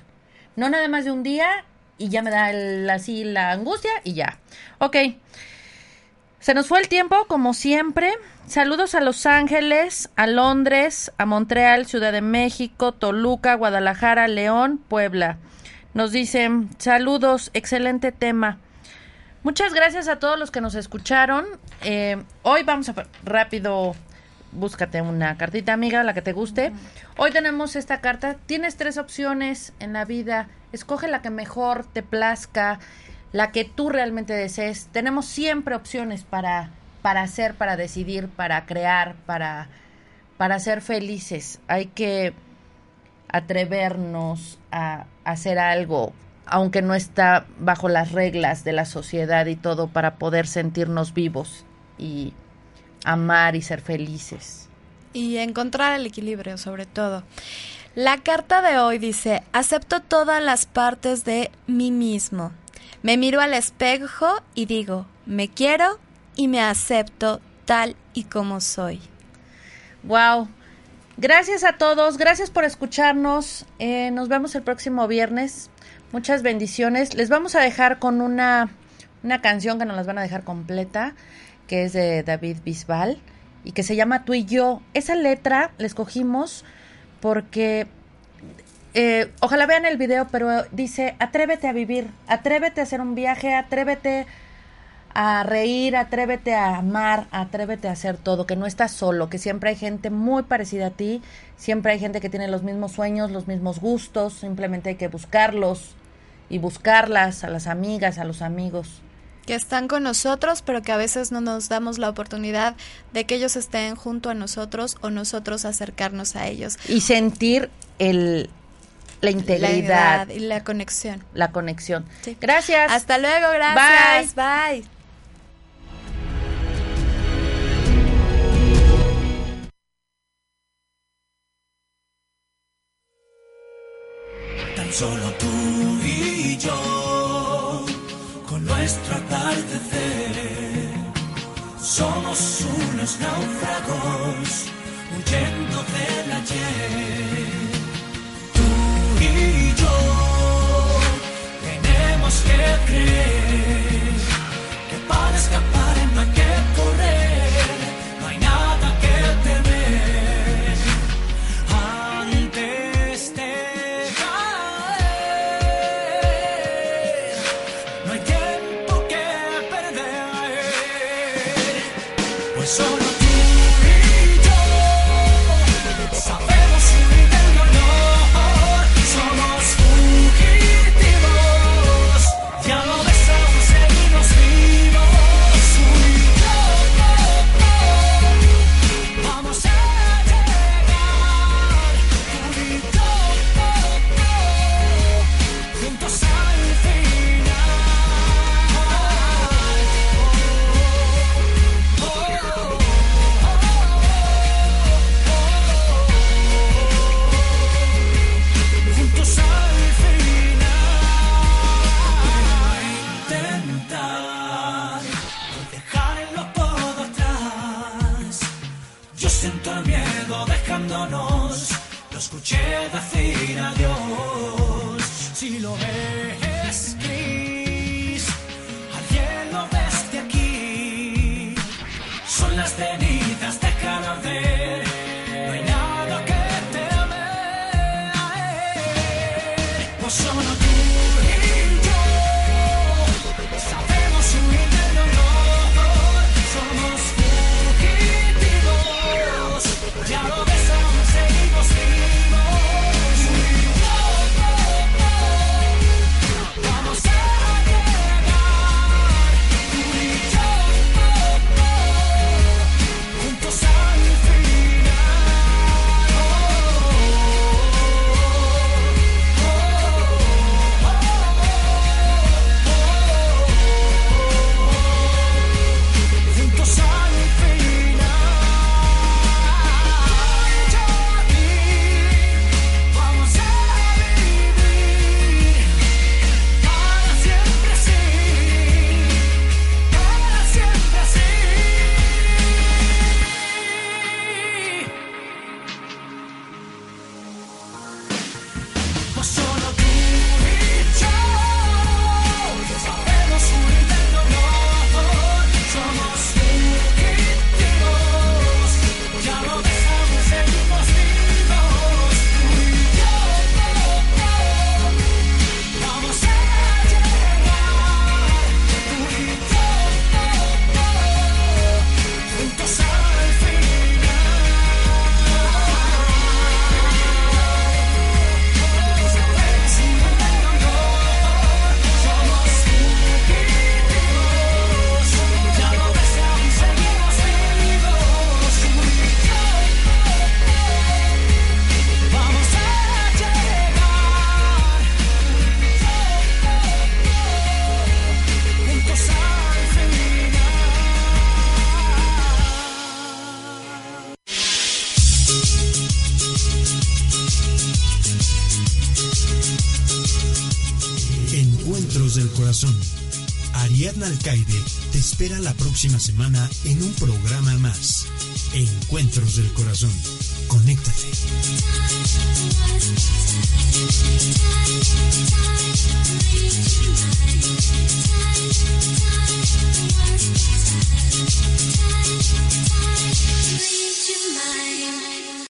No nada más de un día y ya me da el- así la angustia y ya. Ok. Se nos fue el tiempo, como siempre. Saludos a Los Ángeles, a Londres, a Montreal, Ciudad de México, Toluca, Guadalajara, León, Puebla. Nos dicen, saludos, excelente tema. Muchas gracias a todos los que nos escucharon. Eh, hoy vamos a rápido, búscate una cartita amiga, la que te guste. Hoy tenemos esta carta. Tienes tres opciones en la vida. Escoge la que mejor te plazca, la que tú realmente desees. Tenemos siempre opciones para, para hacer, para decidir, para crear, para, para ser felices. Hay que atrevernos a hacer algo, aunque no está bajo las reglas de la sociedad y todo, para poder sentirnos vivos y amar y ser felices.
Y encontrar el equilibrio, sobre todo. La carta de hoy dice, acepto todas las partes de mí mismo. Me miro al espejo y digo, me quiero y me acepto tal y como soy.
Wow. Gracias a todos, gracias por escucharnos. Eh, nos vemos el próximo viernes. Muchas bendiciones. Les vamos a dejar con una, una canción que nos las van a dejar completa, que es de David Bisbal y que se llama Tú y yo. Esa letra la escogimos porque eh, ojalá vean el video, pero dice, atrévete a vivir, atrévete a hacer un viaje, atrévete a reír, atrévete a amar, atrévete a hacer todo, que no estás solo, que siempre hay gente muy parecida a ti, siempre hay gente que tiene los mismos sueños, los mismos gustos, simplemente hay que buscarlos y buscarlas a las amigas, a los amigos.
Que están con nosotros, pero que a veces no nos damos la oportunidad de que ellos estén junto a nosotros o nosotros acercarnos a ellos.
Y sentir el, la integridad.
y la conexión.
La conexión. Gracias.
Hasta luego, gracias. Bye.
Tan solo tú y yo, con nuestro atardecer, somos unos náufragos huyendo del ayer tenemos
espera la próxima semana en un programa